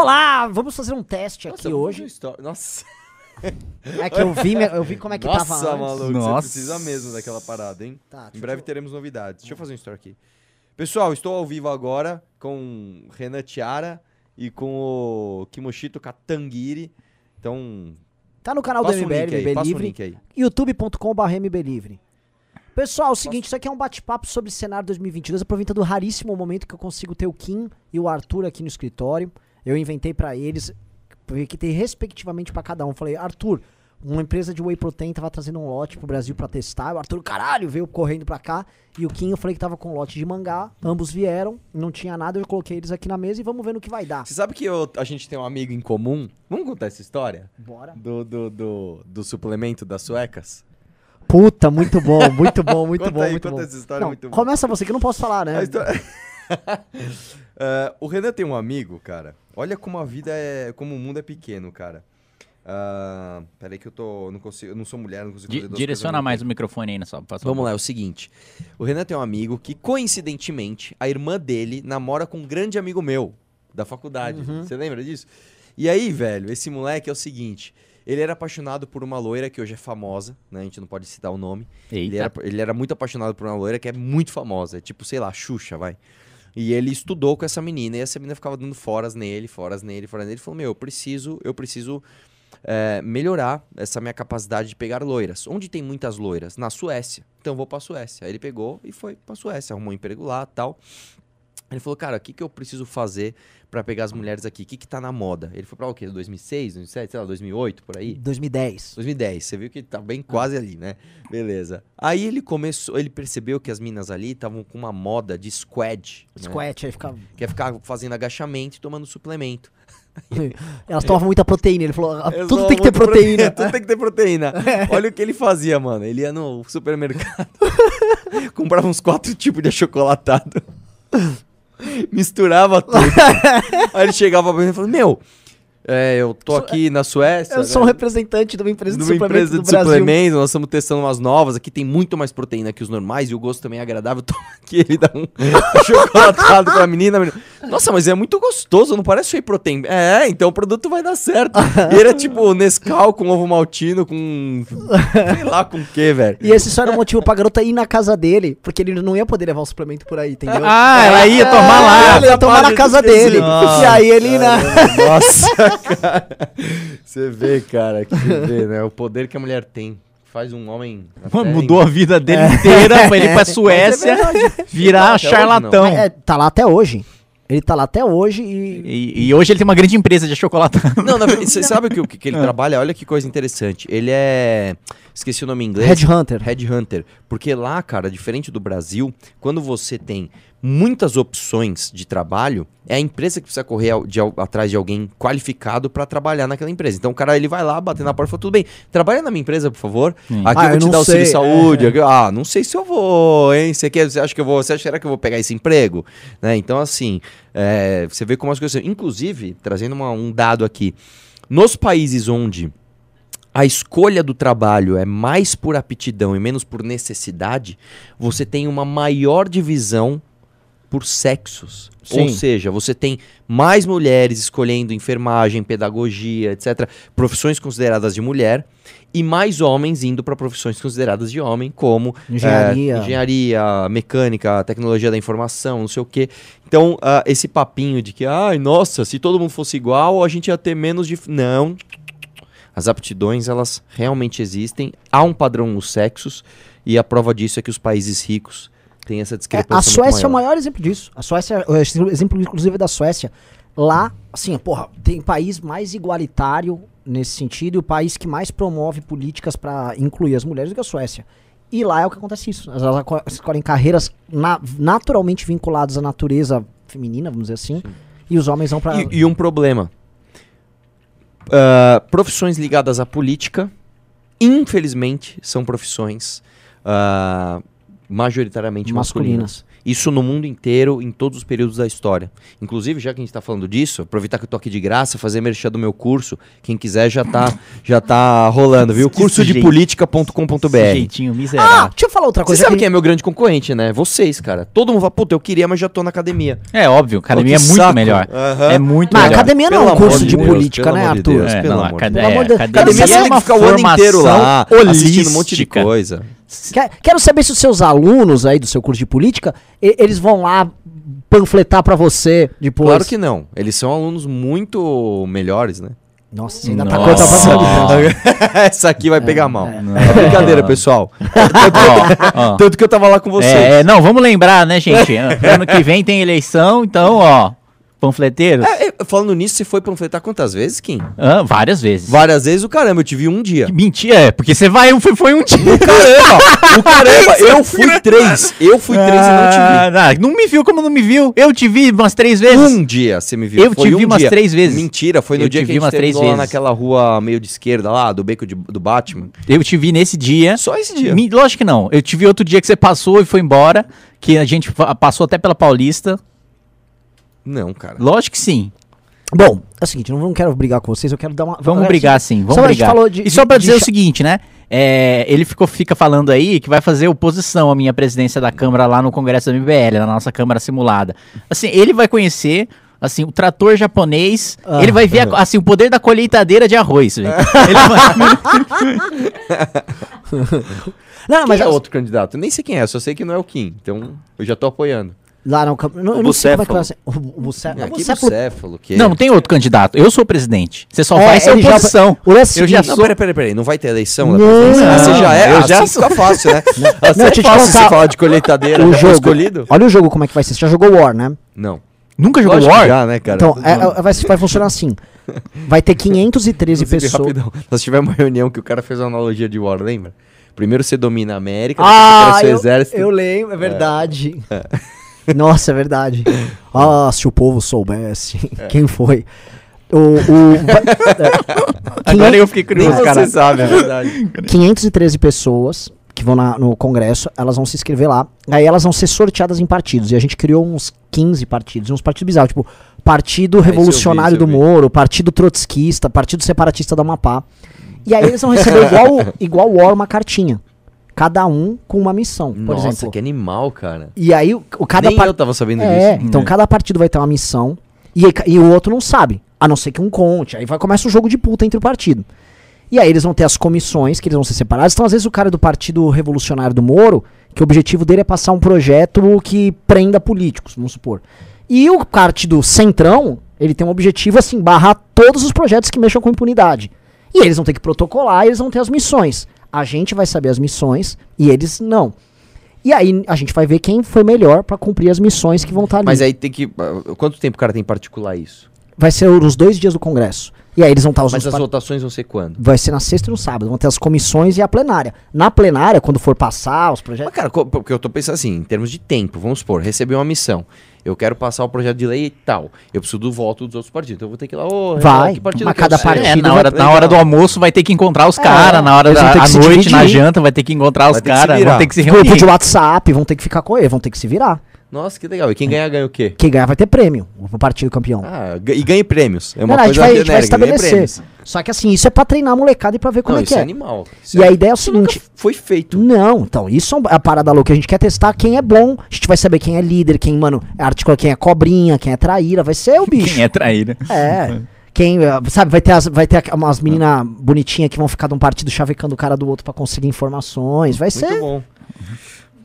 Olá, vamos fazer um teste Nossa, aqui hoje. um story. Nossa, É que eu vi, eu vi como é que Nossa tava antes. maluco, Nossa. você precisa mesmo daquela parada, hein? Tá, Em eu- breve teremos novidades. Deixa eu fazer um story aqui. Pessoal, estou ao vivo agora com Renan Tiara e com o Kimoshito Katangiri. Então, Tá no canal do MBL, passa o Livre, link aí. youtube.com.br mblivre. Pessoal, é o seguinte, isso aqui é um bate-papo sobre cenário 2022, aproveitando o raríssimo momento que eu consigo ter o Kim e o Arthur aqui no escritório. Eu inventei pra eles, que tem respectivamente pra cada um. Falei, Arthur, uma empresa de whey protein tava trazendo um lote pro Brasil pra testar. O Arthur, caralho, veio correndo pra cá. E o Kim, eu falei que tava com um lote de mangá. Ambos vieram, não tinha nada, eu coloquei eles aqui na mesa e vamos ver no que vai dar. Você sabe que eu- a gente tem um amigo em comum? Vamos contar essa história? Bora. Do, do, do, do suplemento das suecas? Puta, muito bom, muito bom, muito Conta bom, aí, muito conta bom. essa história, Não, muito bom. começa você que eu não posso falar, né? A história- Eh, o Renan tem um amigo, cara. Olha como a vida é. Como o mundo é pequeno, cara. Ah, peraí que eu tô. Não consigo. Eu não sou mulher, não consigo Di- fazer duas direciona mais o microfone aí, né? Só, Vamos lá, é o seguinte. O Renan tem um amigo que, coincidentemente, a irmã dele namora com um grande amigo meu da faculdade. Uhum. Você lembra disso? E aí, velho, esse moleque é o seguinte. Ele era apaixonado por uma loira que hoje é famosa, né? A gente não pode citar o nome. Ele era, ele era muito apaixonado por uma loira que é muito famosa. É tipo, sei lá, Xuxa, vai. E ele estudou com essa menina. E essa menina ficava dando foras nele, foras nele, foras nele. Ele falou, meu, eu preciso, eu preciso é, melhorar essa minha capacidade de pegar loiras. Onde tem muitas loiras? Na Suécia. Então vou pra Suécia. Aí ele pegou e foi pra Suécia. Arrumou um emprego lá tal. Ele falou, cara, o que, que eu preciso fazer pra pegar as mulheres aqui? O que, que tá na moda? Ele foi pra o quê? 2006, 2007, sei lá, 2008, por aí? 2010. 2010, você viu que tá bem quase ali, né? Beleza. Aí ele começou, ele percebeu que as minas ali estavam com uma moda de squad. né? Squat, aí fica. Que é ficar fazendo agachamento e tomando suplemento. Elas tomavam muita proteína. Ele falou: "Ah, tudo tem que ter muito proteína. tudo tem que ter proteína. Olha o que ele fazia, mano. Ele ia no supermercado, comprava uns quatro tipos de achocolatado, misturava tudo. Aí ele chegava pra mim e falou: Meu, é, eu tô aqui na Suécia. Eu sou um né? representante de uma empresa de numa suplementos empresa do de Brasil. suplementos, nós estamos testando umas novas. Aqui tem muito mais proteína que os normais e o gosto também é agradável. Toma aqui, ele dá um chocolatado pra menina, a menina. Nossa, mas é muito gostoso, não parece whey protein. É, então o produto vai dar certo. E ele é tipo Nescau com ovo maltino, com. sei lá com o que, velho. E esse só era o motivo pra garota ir na casa dele, porque ele não ia poder levar o suplemento por aí, entendeu? Ah, ela ia tomar lá. Ele ia tomar na casa dele. Nossa, e aí ele na. Nossa, cara. Você vê, cara, que você vê, né? O poder que a mulher tem. Faz um homem. Mano, mudou a vida dele inteira pra ele ir pra Suécia virar Até hoje charlatão. É, tá lá até hoje. Ele tá lá até hoje e. E, e hoje ele tem uma grande empresa de chocolate. Não, na verdade, você sabe o que, que que ele trabalha? Olha que coisa interessante. Ele é. Esqueci o nome em inglês. Headhunter. Headhunter. Porque lá, cara, diferente do Brasil, quando você tem muitas opções de trabalho, é a empresa que precisa correr ao- de atrás de alguém qualificado pra trabalhar naquela empresa. Então o cara ele vai lá, bater na porta e fala: tudo bem, trabalha na minha empresa, por favor. Sim. Aqui Ah, eu vou eu te dar auxílio sei, saúde. é. aqui- ah, não sei se eu vou, hein? Você, quer, você acha que eu vou? Você acha será que eu vou pegar esse emprego? Né? Então, assim, é, você vê como as coisas. Inclusive, trazendo uma- um dado aqui. Nos países onde a escolha do trabalho é mais por aptidão e menos por necessidade, você tem uma maior divisão por sexos. Ou Sim. seja, você tem mais mulheres escolhendo enfermagem, pedagogia, etc., profissões consideradas de mulher, e mais homens indo para profissões consideradas de homem, como Engenharia. é, engenharia, mecânica, tecnologia da informação, não sei o quê. Então, ah, esse papinho de que, ai, nossa, se todo mundo fosse igual, a gente ia ter menos de. Não. As aptidões, elas realmente existem. Há um padrão nos sexos, e a prova disso é que os países ricos têm essa É, discrepância. a muito Suécia é o maior. maior exemplo disso. A Suécia, o exemplo inclusive da Suécia, lá, assim, porra, tem país mais igualitário nesse sentido e o país que mais promove políticas pra incluir as mulheres do que a Suécia. E lá é o que acontece isso. Elas escolhem carreiras na- naturalmente vinculadas à natureza feminina, vamos dizer assim, e os homens vão pra. E, e um problema. Ah, profissões ligadas à política, infelizmente, são profissões ah, majoritariamente masculinas. masculinas. Isso no mundo inteiro, em todos os períodos da história. Inclusive, já que a gente está falando disso, aproveitar que eu tô aqui de graça, fazer merchan do meu curso. Quem quiser já tá, já tá rolando, viu? Que sujeito. Cursodepolitica.com.br. Jeitinho Ah, miserável. deixa eu falar outra Você coisa. sabe que- quem é meu grande concorrente, né? Vocês, cara. Todo mundo fala, puta, eu queria, mas já tô na academia. É óbvio, academia Pô, é muito saco. melhor. Aham. É muito Mas melhor. academia não é um curso de de Deus, política, né, de Arthur? Deus. É, pelo não, amor de Deus. é, Pelo amor de Deus. academia Academia é você uma ficar o ano inteiro lá, formação assistindo um monte de holística. coisa. Quer- Quero saber se os seus alunos aí do seu curso de política, eles vão lá panfletar pra você depois. Claro que não. Eles são alunos muito melhores, né? Nossa, ainda tá Nossa. pra frente. Essa aqui vai pegar mal. Não. É brincadeira, pessoal. Tanto que eu tava lá com vocês. É, não, vamos lembrar, né, gente? ano que vem tem eleição, então, ó, panfleteiros. É, é, falando nisso, você foi panfletar quantas vezes, Kim? Ah, várias vezes. Várias vezes o caramba, eu te vi um dia. Mentira, é, porque você vai, um- foi, foi um dia. Caramba! o caramba! Eu fui três! Eu fui três e não te Ah, não, não me viu como não me viu. Eu te vi umas três vi. vezes. Um dia você me viu. Eu Foi te vi um umas dia. três vezes. Mentira, foi no Eu dia te que vi a gente umas três terminou lá vezes. naquela rua meio de esquerda lá, do beco de- do Batman. Eu te vi nesse dia. Só esse dia. Me- lógico que não. Eu te vi outro dia que você passou e foi embora. Que a gente passou até pela Paulista. Não, cara. Lógico que sim. Bom, é o seguinte, eu não quero brigar com vocês, eu quero dar uma. Vamos é, brigar sim, vamos só brigar. de- e só de- pra de dizer o seguinte, né? É, ele ficou, fica falando aí que vai fazer oposição à minha presidência da Câmara lá no Congresso da MBL, na nossa Câmara simulada. Assim, ele vai conhecer assim, o trator japonês, Ah. ele vai ver a- assim, o poder da colheitadeira de arroz. vai- Não, Mas mas é outro candidato. Eu nem sei quem é, só sei que não é o Kim. Então eu já tô apoiando. Lá no campo. Eu O não sei como é Bucéfalo. ser. O, o, Bucé- É, o que Bucéfalo- bucéfalo, que Não, não tem outro candidato. Eu sou o presidente. Você só É, vai ser ele já- oposição. o lance é Eu já Não, sou. peraí, peraí, peraí. Não vai ter eleição da Não? Ah, você já é? eu Eu já já fica fácil, né? Assim Não, é fácil você falar de colheitadeira. o foi jogo. escolhido? Olha o jogo como é que vai ser. Você já jogou War, né? Não. Nunca jogou Lógico War? Já, né, cara? Então, é- é- vai, vai funcionar assim. Vai ter 513 Inclusive, pessoas. rapidão, Nós tivemos uma reunião que o cara fez uma analogia de War, lembra? Primeiro você domina a América, Ah, depois você eu, seu exército. eu lembro, é verdade. Nossa, é verdade. Ah, se o povo soubesse quem foi. O, o, é, Agora eu fiquei curioso, você cara. sabe, é verdade. 513 pessoas que vão na- no Congresso, elas vão se inscrever lá. Aí elas vão ser sorteadas em partidos. E a gente criou uns 15 partidos, uns partidos bizarros, tipo Partido vi, Revolucionário eu do vi. Moro, Partido Trotskista, Partido Separatista da Amapá. E aí eles vão receber igual, igual War uma cartinha. Cada um com uma missão, por Nossa, exemplo. que animal, cara. E aí o, o cada Nem par- eu tava sabendo É, disso. então É. cada partido vai ter uma missão e, e o outro não sabe, a não ser que um conte. Aí vai começa o jogo de puta entre o partido. E aí eles vão ter as comissões, que eles vão ser separados. Então, às vezes, o cara do Partido Revolucionário do Moro, que o objetivo dele é passar um projeto que prenda políticos, vamos supor. E o partido Centrão, ele tem um objetivo, assim, barrar todos os projetos que mexam com impunidade. E eles vão ter que protocolar, e eles vão ter as missões. A gente vai saber as missões e eles não. E aí a gente vai ver quem foi melhor pra cumprir as missões que vão estar ali. Mas aí tem que. ah, Quanto tempo o cara tem em particular isso? Vai ser os dois dias do Congresso. E aí eles vão estar os Mas os as par- votações vão ser quando? Vai ser na sexta e no sábado. Vão ter as comissões e a plenária. Na plenária, quando for passar os Mas, projetos. cara, co- porque eu tô pensando assim, em termos de tempo, vamos supor, receber uma missão. Eu quero passar o projeto de lei e tal. Eu preciso do voto dos outros partidos. Então eu vou ter que ir lá, ô, Vai, que partido mas cada partido É, na vai- hora, na hora do almoço vai ter que encontrar os caras, na hora da à noite, na janta, vai ter que encontrar os Vai se caras, vão ter que se Grupo reunir. de WhatsApp, vão ter que ficar com ele, vão ter que se virar. Nossa, que legal. E quem ganhar, ganha o quê? Quem ganhar vai ter prêmio. O partido campeão. Ah, e ganhe prêmios. É uma Não, não, a gente coisa vai, a gente vai estabelecer. Só que assim, isso é pra treinar a molecada e pra ver como Não, é isso que é é. animal. Isso E é- a ideia é o isso nunca seguinte. foi feito. Não, então, isso é é a parada louca. A gente quer testar quem é bom. A gente vai saber quem é líder, quem, mano, articula quem é cobrinha, quem é traíra. Vai ser o bicho. Quem é traíra? É. Quem, eh, sabe, vai ter, as, vai ter umas meninas bonitinhas que vão ficar de um partido chavecando o cara do outro pra conseguir informações. Vai Muito ser, bom.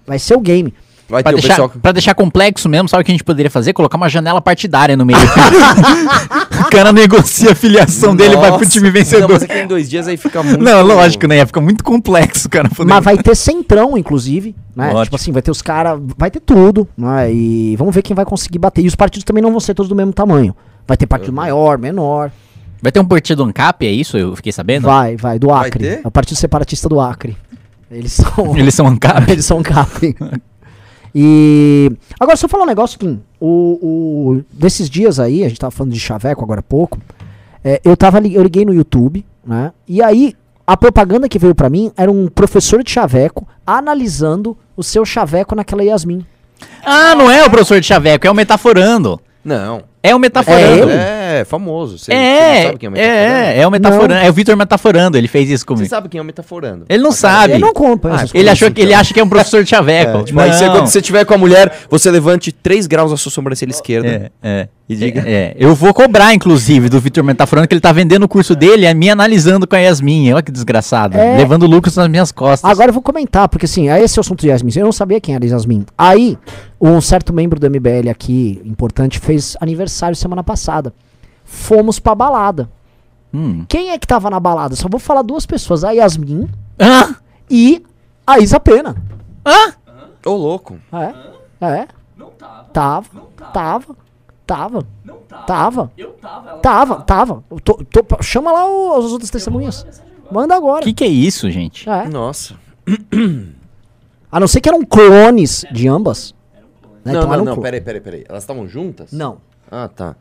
vai ser o game. Vai Pra ter o deixar, pessoal. pra deixar complexo mesmo, sabe o que a gente poderia fazer? Colocar uma janela partidária no meio. o cara negocia a filiação dele e vai pro time Não, vencedor. mas aqui em dois dias aí fica muito. Não, lógico, né? Ia ficar muito complexo, cara. poder- Mas vai ter centrão, inclusive, né? Tipo assim, vai ter os caras, vai ter tudo, né? E vamos ver quem vai conseguir bater. E os partidos também não vão ser todos do mesmo tamanho. Vai ter partido maior, menor. Vai ter um partido ANCAP, é isso? Eu fiquei sabendo? Vai, vai, do Vai Acre. ter? É o Partido Separatista do Acre. Eles são. Eles são ANCAP? Eles são cap. E. Agora, só falar um negócio, Kim. O, o, desses dias aí, a gente tava falando de chaveco agora há pouco. é, eu, tava, eu liguei no YouTube, né? E aí, a propaganda que veio pra mim era um professor de chaveco analisando o seu chaveco naquela Yasmin. Ah, não é o professor de chaveco, é o metaforando. Não. É o metaforando. É É, famoso. Você, você É, não sabe quem é o metaforando? é, é o metaforando. É o Vitor metaforando, ele fez isso Você comigo. sabe quem é o metaforando? Ele não sabe. Eu não compro Ah, Ele, achou que, ele acha que é um professor de chaveco. É, tipo, aí você, Não. quando você tiver com a mulher, você levante 3 graus a sua sobrancelha esquerda. É, é. E diga. É, é. Eu vou cobrar, inclusive, do Vitor Metaforando, que ele tá vendendo o curso dele, é me analisando com a Yasmin. Olha que desgraçado. É. Levando lucros nas minhas costas. Agora eu vou comentar, porque assim, aí esse é o assunto de Yasmin. Eu não sabia quem era Yasmin. Aí, um certo membro do MBL aqui, importante, fez aniversário semana passada. Fomos pra balada. Hum. Quem é que tava na balada? Só vou falar duas pessoas, a Yasmin Ah! e a Isa Pena. Ah! Ô, louco. É? É? Não tava. Tava. Tava. Tava. Não tava. Tava. Eu tava. Tava, tava. Eu tô- tô- chama lá o- as outras testemunhas. Manda agora. Que que é isso, gente? É. Nossa. A não ser que eram clones de ambas. Né? não, Então não, não, peraí, peraí, peraí. Elas estavam juntas? Não. Ah, tá.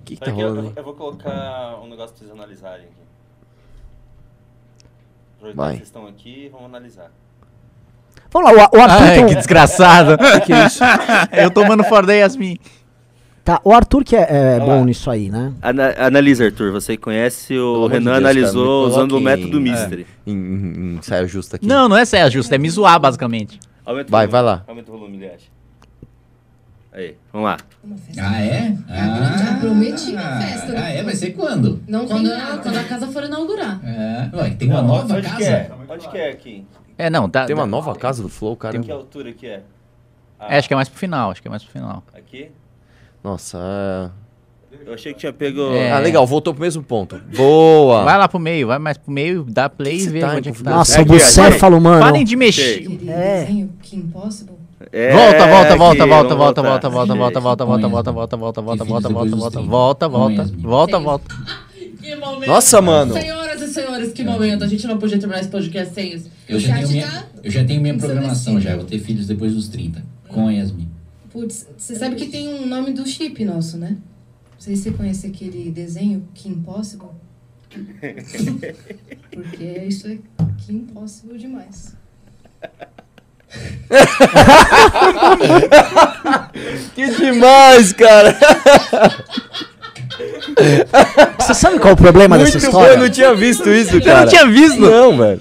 O que, que tá Aqui, eu, rolando aí? eu vou colocar um negócio pra vocês analisarem aqui. Aproveitar Vai. vocês estão aqui, vamos analisar. Vamos lá, o, o Arthur Ai, um- que desgraçado. que isso? Eu tomando fora da Yasmin. Tá, o Arthur que é, é bom nisso aí, né? Ana analisa, Arthur. Você conhece Pelo o de Renan Deus, cara, analisou me usando o coloque método em- Mystery. Em, em, em saia justa aqui. Não, não é saia justa, é me zoar, basicamente. Aumenta o Vai, volume, vai lá. Aumenta o volume, Liette. Aí, vamos lá. Ah, é? Já prometi uma festa. Ah, é? Vai ser quando? Não quando, a, quando a casa for inaugurar. É, ué, tem uma nova onde casa? que é? Onde que é aqui? É, não, tá. Tem uma tá- nova casa do Flow, cara. Que altura que é? Ah, É, acho que é mais pro final, acho que é mais pro final. Aqui? Nossa. é- Eu achei que tinha pego... É. Ah, legal, voltou pro mesmo ponto. Boa! Vai lá pro meio, vai mais pro meio, dá play Que e vê você tá onde é que tá. Nossa, É o aqui, Bucéfalo, mano. Parem de mexer. É. É, Volta, volta, volta, volta, volta, volta, volta, volta, volta, volta, volta, volta, volta, volta, E volta, volta, volta, volta, 30. volta, volta, volta. Que momento. Nossa, mano. Senhoras e senhores, que momento. A gente não podia terminar esse podcast sem isso. Eu já, tenho minha, tá eu já tenho minha programação já, eu vou ter filhos depois dos 30. Com a Yasmin. Putz, você sabe que tem um nome do chip nosso, né? Não sei se você conhece aquele desenho Que Impossible. Porque isso é Que Impossible demais. Que demais, cara! Você sabe qual é o problema dessa Muito bom, história? eu não tinha visto isso, cara. não tinha visto? Não, velho.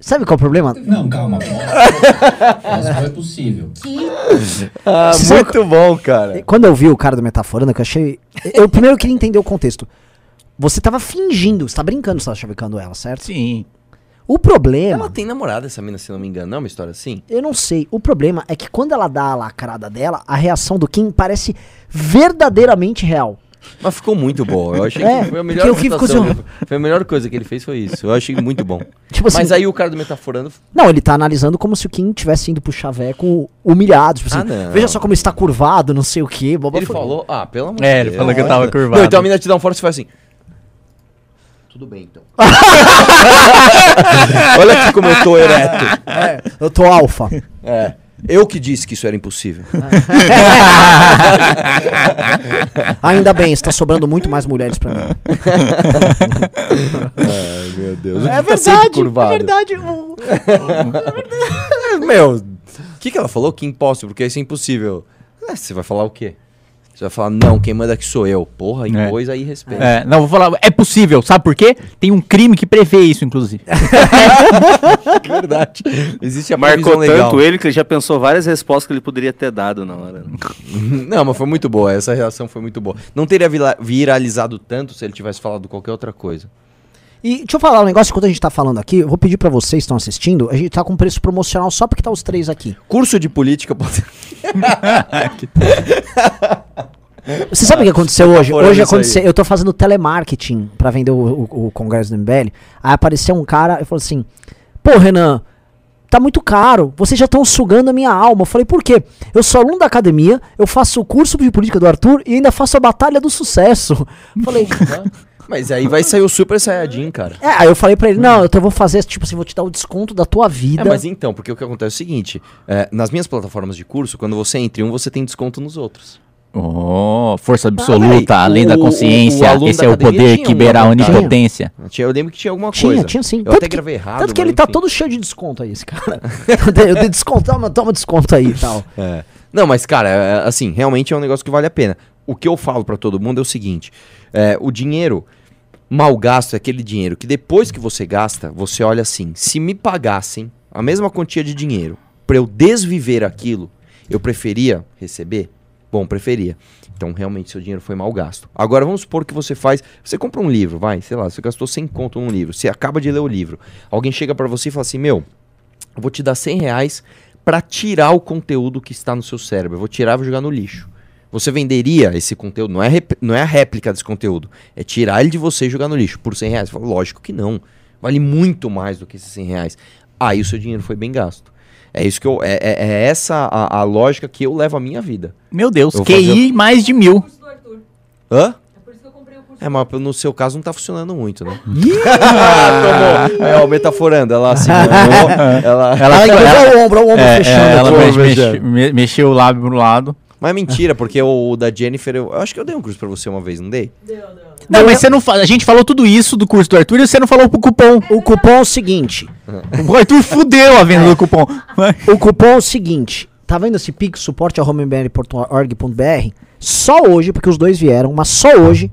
Sabe qual é o problema? Não, calma. Posso, foi possível. Que Ah, Você sabe muito bom, cara. Quando eu vi o cara do Metaforando, que eu achei. Eu primeiro queria entender o contexto. Você tava fingindo, você tá brincando, você tava chavecando ela, certo? Sim. O problema. Ela tem namorada, essa mina, se não me engano. Não é uma história assim? Eu não sei. O problema é que quando ela dá a lacrada dela, a reação do Kim parece verdadeiramente real. Mas ficou muito boa. Eu achei É, que foi a melhor que ficou assim, Foi a melhor coisa que ele fez foi isso. Eu achei muito bom. Tipo assim. Mas aí o cara do Metaforando. Não, ele tá analisando como se o Kim tivesse indo pro chaveco humilhado. Tipo assim, Ah, não. veja só como está curvado, não sei o quê. Boba Ele foi- falou, ah, pelo amor É, de ele Deus. falou que eu tava curvado. Não, então a mina te dá um fora e você faz assim. Tudo bem, então. Olha aqui como eu tô ereto. É, eu tô alfa. É. Eu que disse que isso era impossível. Ainda bem, está sobrando muito mais mulheres pra mim. Ai, meu Deus. É tá verdade, é verdade. o- Meu, o que, que ela falou? Que impossível, porque isso é impossível. É, você vai falar o quê? Você vai falar, não, quem manda aqui sou eu. Porra, impôs aí respeito. É, não, vou falar, é possível, sabe por quê? Tem um crime que prevê isso, inclusive. É verdade. Existe a Marcou legal. tanto ele que ele já pensou várias respostas que ele poderia ter dado na hora. Não, mas foi muito boa. Essa reação foi muito boa. Não teria viralizado tanto se ele tivesse falado qualquer outra coisa. E deixa eu falar um negócio enquanto a gente tá falando aqui. Eu vou pedir pra vocês que estão assistindo. A gente tá com preço promocional só porque tá os três aqui. Curso de política pode. Você sabe o que aconteceu hoje? Metaforando Hoje isso aconteceu. Eu tô fazendo telemarketing pra vender o, o- o congresso do MBL. Aí apareceu um cara e falou assim: Pô, Renan, tá muito caro. Vocês já estão sugando a minha alma. Eu falei: Por quê? Eu sou aluno da academia, eu faço o curso de política do Arthur e ainda faço a batalha do sucesso. Eu falei. Mas aí vai sair o Super Saiyajin, cara. É, aí eu falei pra ele, não, eu vou fazer, tipo assim, vou te dar o desconto da tua vida. É, mas então, porque o que acontece é o seguinte: é, nas minhas plataformas de curso, quando você entra em um, você tem desconto nos outros. Oh, força absoluta, além da o- o- o consciência. Esse da é o poder tinha que beira a onipotência. Tinha- Eu lembro que tinha alguma Tinha, coisa. tinha sim. Eu Tanto até que- gravei errado. Tanto que ele tá enfim. todo cheio de desconto aí, esse cara. eu dei- desconto, toma, toma desconto aí e tal. É. Não, mas, cara, é, assim, realmente é um negócio que vale a pena. O que eu falo pra todo mundo é o seguinte: é, o dinheiro mal gasto é aquele dinheiro que depois que você gasta, você olha assim: se me pagassem a mesma quantia de dinheiro pra eu desviver aquilo, eu preferia receber? Bom, preferia. Então, realmente, seu dinheiro foi mal gasto. Agora, vamos supor que você faz. Você compra um livro, vai, sei lá, você gastou 100 conto num livro. Você acaba de ler o livro. Alguém chega pra você e fala assim: Meu, eu vou te dar 100 reais pra tirar o conteúdo que está no seu cérebro. Eu vou tirar e vou jogar no lixo. Você venderia esse conteúdo, não é, não é a réplica desse conteúdo, é tirar ele de você e jogar no lixo por 100 reais. Fala, Lógico que não. Vale muito mais do que esses 100 reais. Aí o seu dinheiro foi bem gasto. É isso que eu. É, é- é essa a, a lógica que eu levo a minha vida. Meu Deus, Eu QI mais de mil. curso do Arthur. Hã? É por isso que eu comprei o curso É, mas no seu caso não tá funcionando muito, né? ah, tomou. É, o metaforando, ela segurou, ela... Ela, Ela encolheu o ombro, o ombro é, fechando. é, ela mexe- mexeu o lábio pro lado. Mas é mentira, porque o, o da Jennifer, eu, eu acho que eu dei um curso pra você uma vez, não dei? Não, mas você não fala. A gente falou tudo isso do curso do Arthur e você não falou pro cupom. O cupom é o seguinte. O Arthur fudeu a venda do cupom. O cupom é o seguinte. Tá vendo esse Pix suporte homembr.org.br? Só hoje, porque os dois vieram, mas só hoje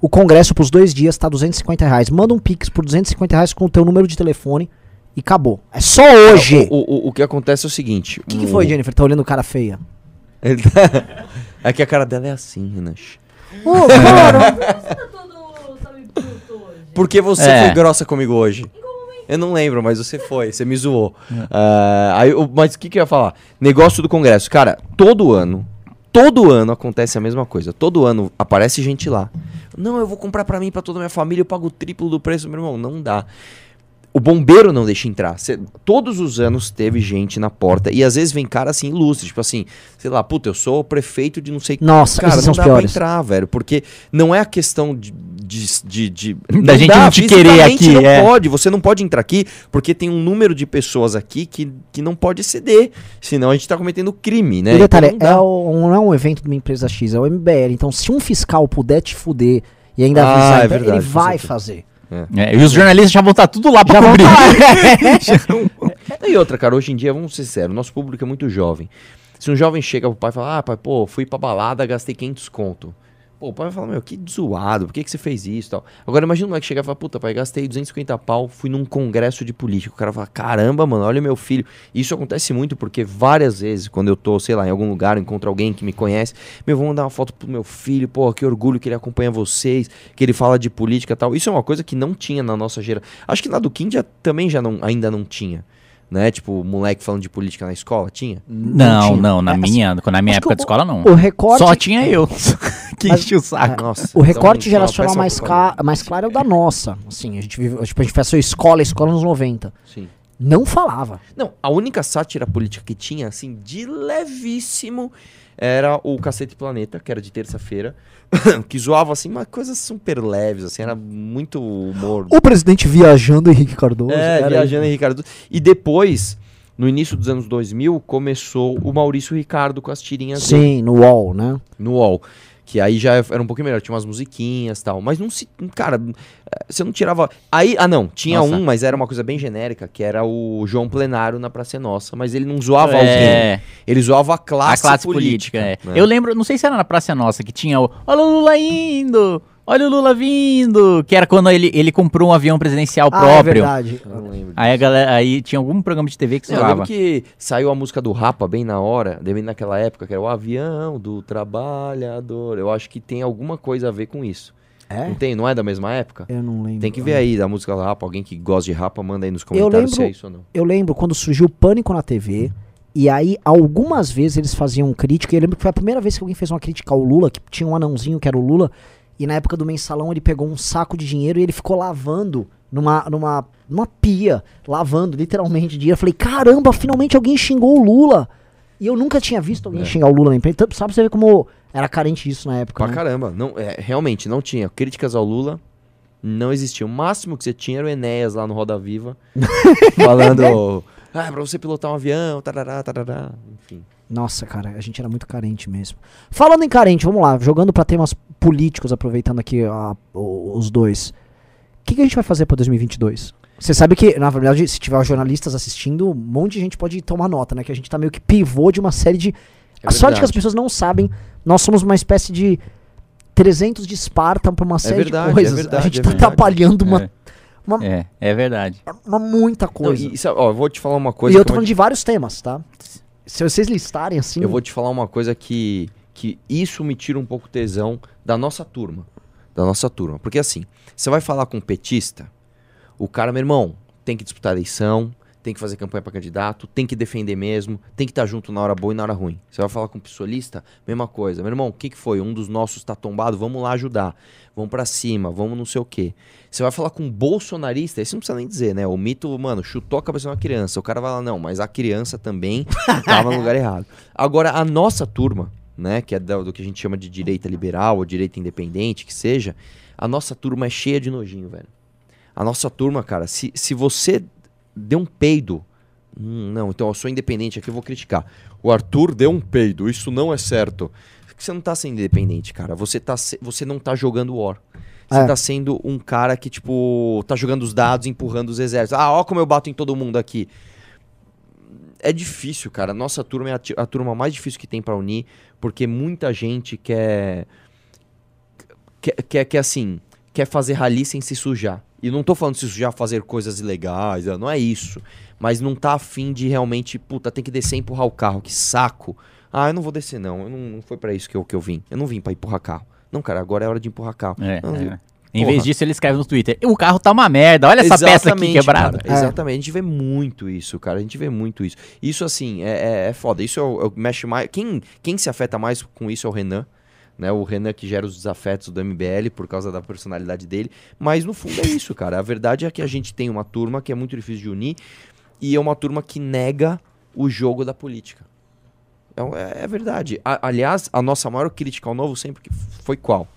o congresso pros dois dias tá 250 reais. Manda um Pix por 250 reais com o teu número de telefone e acabou. É só hoje. O, o, o que acontece é o seguinte. O que, que foi, Jennifer? Tá olhando cara feia? Ele tá- É que a cara dela é assim, Renan. Ô, cara! tá todo, sabe, bruto hoje. Porque você É. foi grossa comigo hoje. Eu não lembro, mas você foi, você me zoou. Ah, aí, mas o que, que eu ia falar? Negócio do Congresso. Cara, todo ano, todo ano acontece a mesma coisa. Todo ano aparece gente lá. Não, eu vou comprar pra mim, pra toda a minha família, eu pago o triplo do preço, meu irmão. Não dá. O bombeiro não deixa entrar. Cê- todos os anos teve gente na porta. E às vezes vem cara assim, ilustre. Tipo assim, sei lá, puta, eu sou o prefeito de não sei Nossa, Cara, não dá pra piores. entrar, velho. Porque não é a questão de. de, de, de- Da gente não te querer aqui, não é. pode. Você não pode entrar aqui porque tem um número de pessoas aqui que, que não pode ceder. Senão a gente tá cometendo crime, né? E o detalhe, Então não é dá. o- não é um evento de uma empresa X, é o MBL. Então, se um fiscal puder te fuder e ainda Ah, avisar, é então, verdade, ele vai fazer. É, e os jornalistas já vão estar tudo lá vão cobrir. E outra, cara, hoje em dia, vamos ser sinceros, nosso público é muito jovem. Se um jovem chega pro pai e fala, ah, pai, pô, fui pra balada, gastei 500 conto. Pô, o pai vai falar, meu, que zoado, por que, que você fez isso e tal? Agora imagina um moleque chegar e falar, puta, pai, gastei 250 pau, fui num congresso de política. O cara fala, caramba, mano, olha meu filho. Isso acontece muito porque várias vezes, quando eu tô, sei lá, em algum lugar, encontro alguém que me conhece, meu, vou mandar uma foto pro meu filho, pô, que orgulho que ele acompanha vocês, que ele fala de política e tal. Isso é uma coisa que não tinha na nossa geração. Acho que na do Kim já, também já não, ainda não tinha. Né? Tipo, moleque falando de política na escola, tinha? Não, tinha. não, na É, minha, na minha época o- de escola não. O recorte, Só tinha eu. que Mas- enche o saco. Nossa. o recorte então, geracional mais, ca- mais claro é o da nossa. Assim, a gente, vive, tipo, a gente fez a sua escola, escola nos 90. Sim. Não falava. Não, a única sátira política que tinha, assim, de levíssimo, era o Cacete Planeta, que era de terça-feira, que zoava, assim, mas coisas super leves, assim, era muito humor. O presidente viajando, Henrique Cardoso. É, viajando em Ricardo. E depois, no início dos anos 2000, começou o Maurício Ricardo com as tirinhas dele Sim, no UOL, né? no UOL. Que aí já era um pouquinho melhor, tinha umas musiquinhas e tal. Mas não se. Cara, você não tirava. Aí, ah, não, tinha Nossa. um, mas era uma coisa bem genérica, que era o João Plenário na Praça é Nossa. Mas ele não zoava É. alguém. Ele zoava a classe, a classe política. política, é. né? Eu lembro, não sei se era na Praça Nossa que tinha o Olha o Lula indo! Olha o Lula vindo! Que era quando ele, ele comprou um avião presidencial Ah, é próprio. verdade. Eu não lembro. aí a galera, aí tinha algum programa de TV que Não, eu lembro que saiu a música do Rapa bem na hora, bem naquela época, que era o avião do trabalhador. Eu acho que tem alguma coisa a ver com isso. É? Não tem? Não é da mesma época? Eu não lembro. Tem que ver aí da música do Rapa. Alguém que gosta de Rapa, manda aí nos comentários lembro- se é isso ou não. Eu lembro quando surgiu o Pânico na TV. E aí, algumas vezes eles faziam crítica. E eu lembro que foi a primeira vez que alguém fez uma crítica ao Lula, que tinha um anãozinho que era o Lula. E na época do mensalão ele pegou um saco de dinheiro e ele ficou lavando numa, numa, numa pia. Lavando, literalmente, dinheiro. Eu falei, caramba, finalmente alguém xingou o Lula. E eu nunca tinha visto alguém É. xingar o Lula na imprensa. Então, sabe você ver como era carente disso na época. Pra né? caramba. Não, é, realmente, não tinha. Críticas ao Lula não existia. O máximo que você tinha era o Enéas lá no Roda Viva. falando. Ah, pra você pilotar um avião, tarará, tarará. Enfim. Nossa, cara, a gente era muito carente mesmo. Falando em carente, vamos lá, jogando pra temas políticos, aproveitando aqui a- os dois. O que, que a gente vai fazer pra 2022? Você sabe que, na verdade, se tiver jornalistas assistindo, um monte de gente pode tomar nota, né? Que a gente tá meio que pivô de uma série de. É a sorte que as pessoas não sabem, nós somos uma espécie de 300 de Esparta pra uma série verdade, de é coisas. a verdade, gente é tá verdade. atrapalhando uma, É. uma, É, é verdade. uma muita Não, coisa. e, sabe, ó, eu vou te falar uma E coisa. eu que tô falando te- de vários temas, tá? Se vocês listarem assim. Eu vou te falar uma coisa que, que isso me tira um pouco tesão da nossa turma. Da nossa turma. Porque assim, você vai falar com um petista, o cara, meu irmão, tem que disputar a eleição, tem que fazer campanha pra candidato, tem que defender mesmo, tem que estar junto na hora boa e na hora ruim. Você vai falar com um psolista, mesma coisa. Meu irmão, o que, que foi? Um dos nossos tá tombado, vamos lá ajudar. Vamos pra cima, vamos não sei o quê. Você vai falar com um bolsonarista, isso não precisa nem dizer, né? O mito, mano, chutou a cabeça de uma criança. O cara vai lá, não, mas a criança também tava no lugar errado. Agora, a nossa turma, né, que é do, do que a gente chama de direita liberal ou direita independente, que seja, a nossa turma é cheia de nojinho, velho. A nossa turma, cara, se, se você deu um peido, hum, não, então eu sou independente aqui, eu vou criticar. O Arthur deu um peido, isso não é certo. Você não tá sendo independente, cara. Você, tá, você não tá jogando War. Você É. tá sendo um cara que, tipo, tá jogando os dados, empurrando os exércitos. Ah, ó como eu bato em todo mundo aqui. É difícil, cara. Nossa turma é a, a turma mais difícil que tem pra unir, porque muita gente quer, quer, quer, quer, assim, quer fazer rali sem se sujar. E não tô falando de se sujar, fazer coisas ilegais, não é isso. Mas não tá afim de realmente, puta, tem que descer e empurrar o carro, que saco. Ah, eu não vou descer não, eu não, não foi pra isso que eu, que eu vim. Eu não vim pra empurrar carro. Não, cara, agora é hora de empurrar carro. É, Não, é. Em Porra. vez disso, ele escreve no Twitter: O carro tá uma merda, olha essa peça aqui Exatamente, quebrada. cara, exatamente. A gente vê muito isso, cara. A gente vê muito isso. Isso, assim, é, é, é foda. Isso é o, é o que mexe mais. Quem, quem se afeta mais com isso é o Renan. Né, o Renan que gera os desafetos do MBL por causa da personalidade dele. Mas no fundo é isso, cara. A verdade é que a gente tem uma turma que é muito difícil de unir e é uma turma que nega o jogo da política. É, é- é verdade. A- aliás, a nossa maior crítica ao novo sempre foi qual?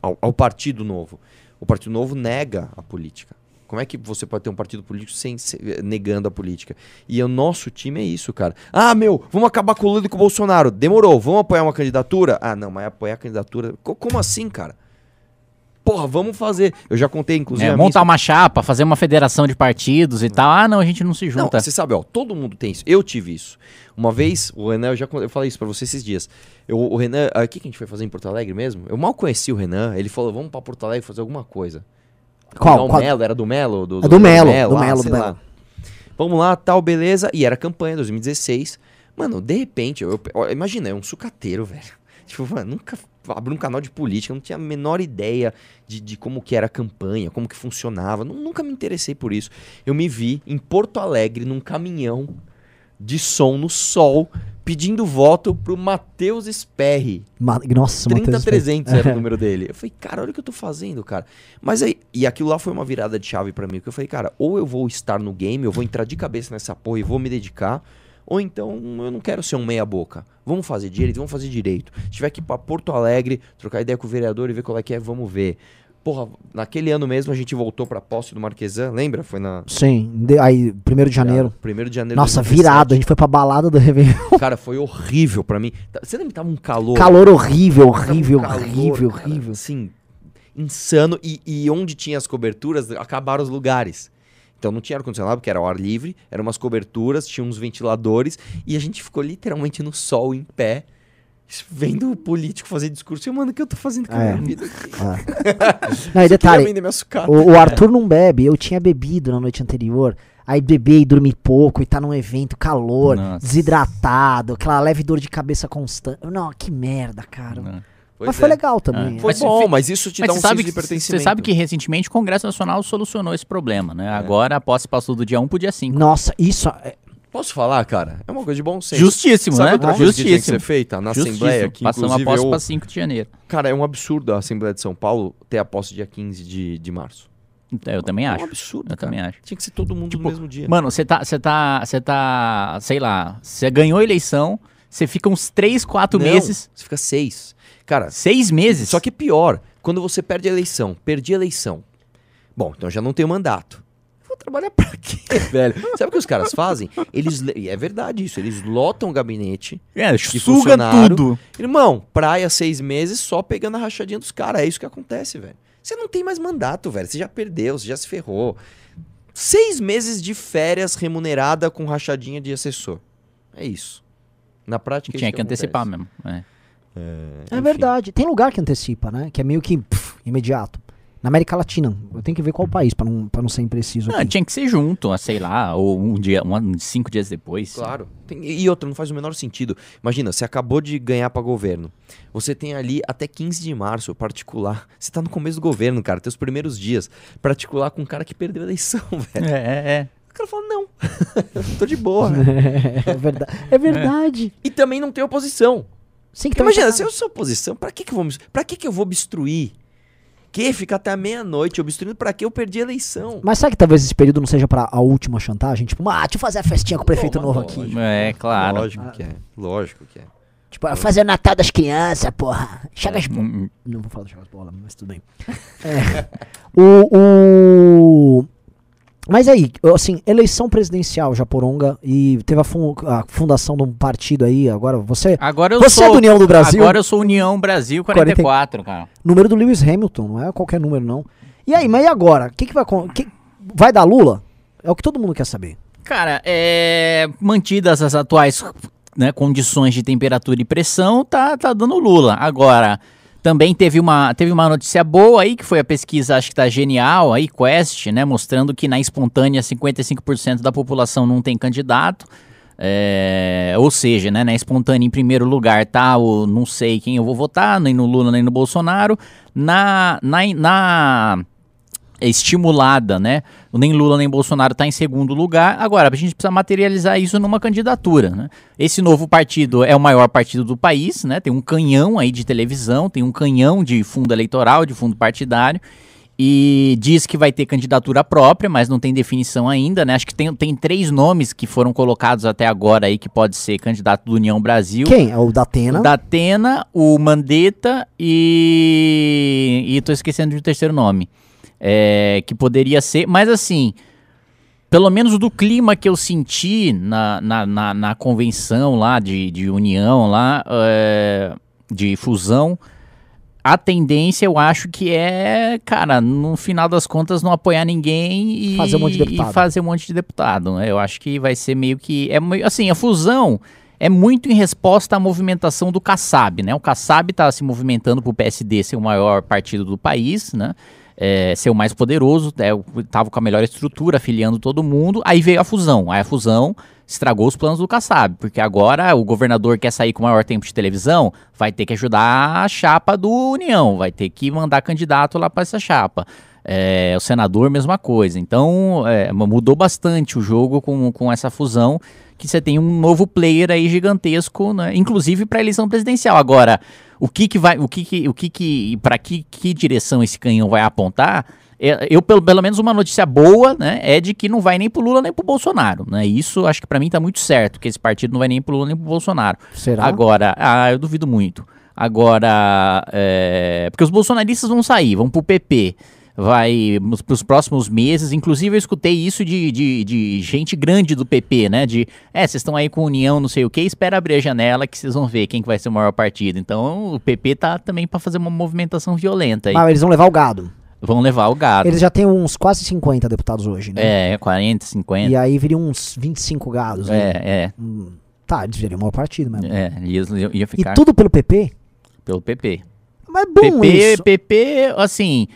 Ao, ao Partido Novo. O Partido Novo nega a política. Como é que você pode ter um partido político sem se- negando a política? E o nosso time é isso, cara. Ah, meu, vamos acabar com o Lula e com o Bolsonaro. Demorou, vamos apoiar uma candidatura? Ah, não, mas apoiar a candidatura. Co- como assim, cara? Porra, vamos fazer. Eu já contei, inclusive. É, a minha montar uma chapa, fazer uma federação de partidos e tal. Ah, não, a gente não se não, junta. você sabe, ó, todo mundo tem isso. Eu tive isso. Uma vez, o Renan, eu já eu falei isso pra você esses dias. Eu, o Renan, ah, o que, a gente foi fazer em Porto Alegre mesmo? Eu mal conheci o Renan. Ele falou, vamos pra Porto Alegre fazer alguma coisa. Qual? Não, o Qual? Melo, era do Melo? Do, É do Melo, do ah, Melo, do lá. Melo. Vamos lá, tal, beleza. E era campanha, 2016. Mano, de repente, eu, ó, imagina, é um sucateiro, velho. Tipo, mano, nunca abri um canal de política, não tinha a menor ideia de, de como que era a campanha, como que funcionava. nu- Nunca me interessei por isso. Eu me vi em Porto Alegre, num caminhão de som no sol, pedindo voto pro Matheus Sperry. Ma- Nossa, Matheus, 30300 era o número dele. Eu falei, cara, olha o que eu tô fazendo, cara. Mas aí, e aquilo lá foi uma virada de chave pra mim, que eu falei, cara, ou eu vou estar no game, eu vou entrar de cabeça nessa porra e vou me dedicar, ou então eu não quero ser um meia boca. Vamos fazer direito, vamos fazer direito. Se tiver que ir pra Porto Alegre, trocar ideia com o vereador e ver qual é que é, vamos ver. Porra, naquele ano mesmo a gente voltou pra posse do Marquesan, lembra? Foi na Sim, de- aí, 1 de janeiro. Primeiro de janeiro. Nossa, 2017. virado. A gente foi pra balada do Réveillon. Cara, foi horrível pra mim. Tá- Você lembra que tava um calor? Calor horrível, Tava um horrível, calor, horrível, cara, horrível. Assim, insano. E, e onde tinha as coberturas, acabaram os lugares. Então não tinha ar-condicionado, porque era ao ar livre, eram umas coberturas, tinha uns ventiladores, e a gente ficou literalmente no sol, em pé, vendo o político fazer discurso. E, mano, o que eu tô fazendo com a É. minha vida aqui? Não, e detalhe, o, o Arthur não bebe, eu tinha bebido na noite anterior. Aí beber e dormir pouco e tá num evento, calor, Nossa. desidratado, aquela leve dor de cabeça constante. Não, que merda, cara. Não. Pois Mas foi é. legal também. Foi Mas bom, mas isso te Mas dá você um sabe, senso de que, você pertencimento. sabe que recentemente o Congresso Nacional solucionou esse problema, né? Agora a posse passou do dia 1 pro dia 5. Nossa, isso. é- Posso falar, cara? É uma coisa de bom senso. Justíssimo, Sabe né? outra coisa que tinha que Justíssimo. ser feita na Justíssimo. Assembleia? Que, Passamos a posse eu- pra 5 de janeiro. Cara, é um absurdo a Assembleia de São Paulo ter a posse dia 15 de, de março. Então, Eu também É acho. um absurdo, Eu cara. também acho. Tinha que ser todo mundo Tipo, no mesmo dia. Mano, você tá, você tá, você tá, sei lá, você ganhou a eleição, você fica uns 3, 4 Não, meses, Você fica seis. Cara, 6 meses. só que pior, quando você perde a eleição, perdi a eleição. Bom, então já não tenho mandato. vou trabalhar pra quê, velho? Sabe o que os caras fazem? Eles, le- e é verdade isso, eles lotam o gabinete. É, suga tudo. Irmão, praia seis meses só pegando a rachadinha dos caras. É isso que acontece, velho. Você não tem mais mandato, velho. Você já perdeu, você já se ferrou. Seis meses de férias remunerada com rachadinha de assessor. É isso. Na prática, Tinha isso que antecipar mesmo. é. É Enfim. verdade. Tem lugar que antecipa, né? Que é meio que pff, imediato. Na América Latina. Eu tenho que ver qual país pra não, pra não ser impreciso Não, aqui. tinha que ser junto, ah, sei lá, ou um dia, um, cinco dias depois. Claro. Tem- e outra, não faz o menor sentido. Imagina, você acabou de ganhar pra governo. Você tem ali até 15 de março, particular. Você tá no começo do governo, cara. Tem os primeiros dias. Particular com um cara que perdeu a eleição, velho. É, é, é. O cara fala, não. Tô de boa. é verdade. É verdade. E também não tem oposição. Sim, que imagina, tá- se eu sou oposição, pra que que eu vou, pra que que eu vou obstruir? Que ficar até a meia-noite obstruindo pra que eu perdi a eleição? Mas sabe que talvez esse período não seja pra a última chantagem? Tipo, ah, deixa eu fazer a festinha com o prefeito Toma, novo lógico. aqui. É, claro. Lógico que é. Lógico que é. Tipo, ah, fazer o Natal das crianças, porra. Chagas Bola. Hum, Não vou falar do Chagas Bola, mas tudo bem. É. o, o... Mas aí, assim, eleição presidencial Japoronga e teve a, fun- a fundação de um partido aí, agora você... Agora eu Você sou. é do União do Brasil? Agora eu sou União Brasil 44, cara. Número do Lewis Hamilton, não é qualquer número não. E aí, mas e agora? O que, que vai... que- vai dar Lula? É o que todo mundo quer saber. Cara, é, mantidas as atuais né, condições de temperatura e pressão, tá, tá dando Lula. Agora, também teve uma, teve uma notícia boa aí, que foi a pesquisa, acho que tá genial aí, Quest, né, mostrando que na espontânea 55% da população não tem candidato. É, ou seja, né, na espontânea em primeiro lugar tá o não sei quem eu vou votar, nem no Lula nem no Bolsonaro. Na, na, na estimulada, né? Nem Lula nem Bolsonaro está em segundo lugar. Agora, a gente precisa materializar isso numa candidatura, né? Esse novo partido é o maior partido do país, né? Tem um canhão aí de televisão, tem um canhão de fundo eleitoral, de fundo partidário. E diz que vai ter candidatura própria, mas não tem definição ainda, né? Acho que tem, tem três nomes que foram colocados até agora aí que pode ser candidato do União Brasil. Quem? É o Datena? O da Atena, o Mandetta e. E tô esquecendo de um terceiro nome. É, que poderia ser. Mas assim, pelo menos do clima que eu senti na, na, na, na convenção lá de, de união, lá, é, de fusão. A tendência, eu acho que é, cara, no final das contas, não apoiar ninguém e Fazer um monte de deputado. Fazer um monte de deputado. né? Eu acho que vai ser meio que. É, meio- assim, a fusão é muito em resposta à movimentação do Kassab, né? O Kassab está se movimentando para o PSD ser o maior partido do país, né? É, ser o mais poderoso, é, o- tava com a melhor estrutura, afiliando todo mundo. Aí veio a fusão. Aí a fusão estragou os planos do Kassab, porque agora o governador quer sair com maior tempo de televisão, vai ter que ajudar a chapa do União, vai ter que mandar candidato lá para essa chapa. É, o senador, mesma coisa. Então, é, mudou bastante o jogo com, com essa fusão, que você tem um novo player aí gigantesco, né? inclusive para eleição presidencial. Agora, o que que vai, o que que, o que que, para que, que direção esse canhão vai apontar? É, Eu, pelo, pelo menos uma notícia boa, né, é de que não vai nem pro Lula nem pro Bolsonaro, né? Isso acho que para mim tá muito certo, que esse partido não vai nem pro Lula nem pro Bolsonaro. Será? Agora, ah, eu duvido muito. Agora, é, porque os bolsonaristas vão sair, vão pro PP. Vai nos pros próximos meses. Inclusive, eu escutei isso de, de, de gente grande do PP, né? De é, vocês estão aí com união, não sei o que, espera abrir a janela que vocês vão ver quem que vai ser o maior partido. Então, o PP tá também para fazer uma movimentação violenta aí. Mas eles vão levar o gado. Vão levar o gado. Eles já têm uns quase 50 deputados hoje, né? É, 40, 50. E aí viriam uns 25 gados, né? É, é, Hum, tá, eles viriam o maior partido mesmo. é. Ia, ia E ficar tudo pelo PP? pelo PP. Mas é bom PP, isso. PP, assim.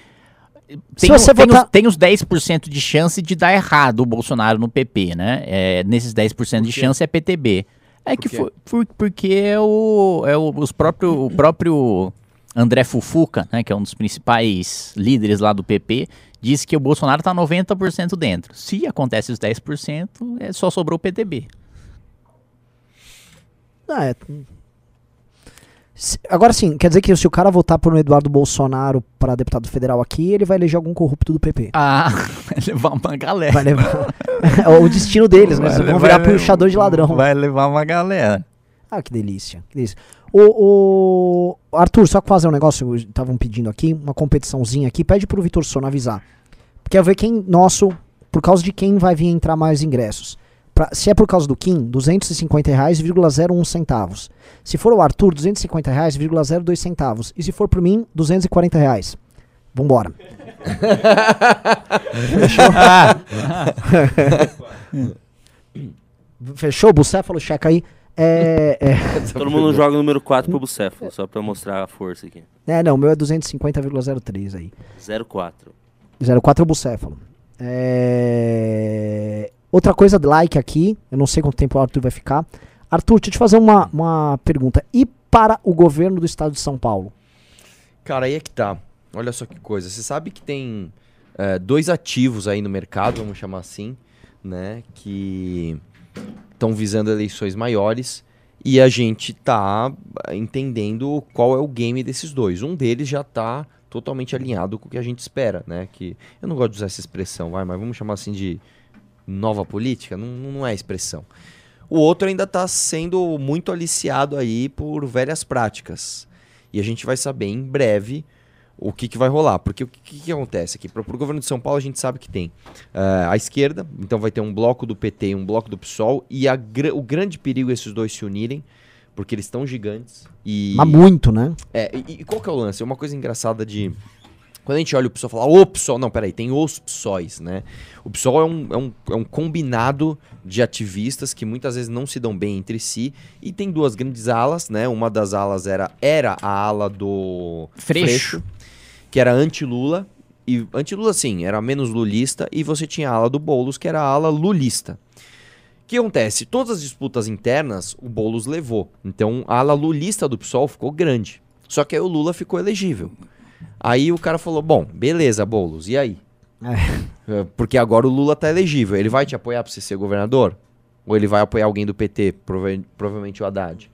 Se Tem, você tem, votar- os, tem os 10% de chance de dar errado o Bolsonaro no PP, né? É, nesses 10% de chance é PTB. É Por que foi, por- porque é o, é o, os próprio, o próprio André Fufuca, né, que é um dos principais líderes lá do PP, disse que o Bolsonaro tá 90% dentro. Se acontece os 10%, é, só sobrou o PTB. Ah, é. Se- Agora sim, quer dizer que se o cara votar por um Eduardo Bolsonaro para deputado federal aqui, ele vai eleger algum corrupto do PP. Ah, vai levar uma galera. Vai levar. é o destino deles, né? Eles vão virar puxador de ladrão. Vai levar uma galera. Ah, que delícia. Que delícia. O, o- Arthur, só fazer um negócio, estavam pedindo aqui, uma competiçãozinha aqui, pede pro Vitor Sono avisar. Quer ver quem nosso por causa de quem vai vir entrar mais ingressos. Pra- se é por causa do Kim, 250 reais, 0,01 centavos. Se for o Arthur, 250 reais, 0,02 centavos. E se for por mim, 240 reais. Vambora. Fechou? Bucéfalo, checa aí. É, é, Todo mundo joga o número 4 pro Bucéfalo, só pra mostrar a força aqui. é, não, o meu é 250,03 aí. 04. 04 é o bucéfalo. É... Outra coisa, like aqui. Eu não sei quanto tempo o Arthur vai ficar. Arthur, deixa eu te fazer uma, uma pergunta. E para o governo do estado de São Paulo? Cara, aí é que tá. Olha só que coisa. Você sabe que tem é, dois ativos aí no mercado, vamos chamar assim, né? Que estão visando eleições maiores. E a gente tá entendendo qual é o game desses dois. Um deles já tá totalmente alinhado com o que a gente espera, né? Que eu não gosto de usar essa expressão, vai, mas vamos chamar assim de nova política, não, não é expressão. O outro ainda está sendo muito aliciado aí por velhas práticas. E a gente vai saber em breve o que, que vai rolar. Porque o que, que acontece aqui? Para o governo de São Paulo, a gente sabe que tem eh, a esquerda, então vai ter um bloco do PT e um bloco do PSOL. E a o grande perigo é esses dois se unirem, porque eles estão gigantes. E, Mas muito, né? é, e, e qual que é o lance? Uma coisa engraçada de. Quando a gente olha o PSOL e fala, o PSOL, não, peraí, tem os PSOIs, né? O PSOL é um, é, um, é um combinado de ativistas que muitas vezes não se dão bem entre si e tem duas grandes alas, né? Uma das alas era, era a ala do Freixo. que era anti-Lula, e anti-Lula sim, era menos lulista, e você tinha a ala do Boulos, que era a ala lulista. O que acontece? Todas as disputas internas, o Boulos levou. Então, a ala lulista do PSOL ficou grande. Só que aí o Lula ficou elegível. Aí o cara falou, bom, beleza, Boulos, e aí? É, Porque agora o Lula tá elegível. Ele vai te apoiar pra você ser governador? Ou ele vai apoiar alguém do PT, prova- provavelmente o Haddad?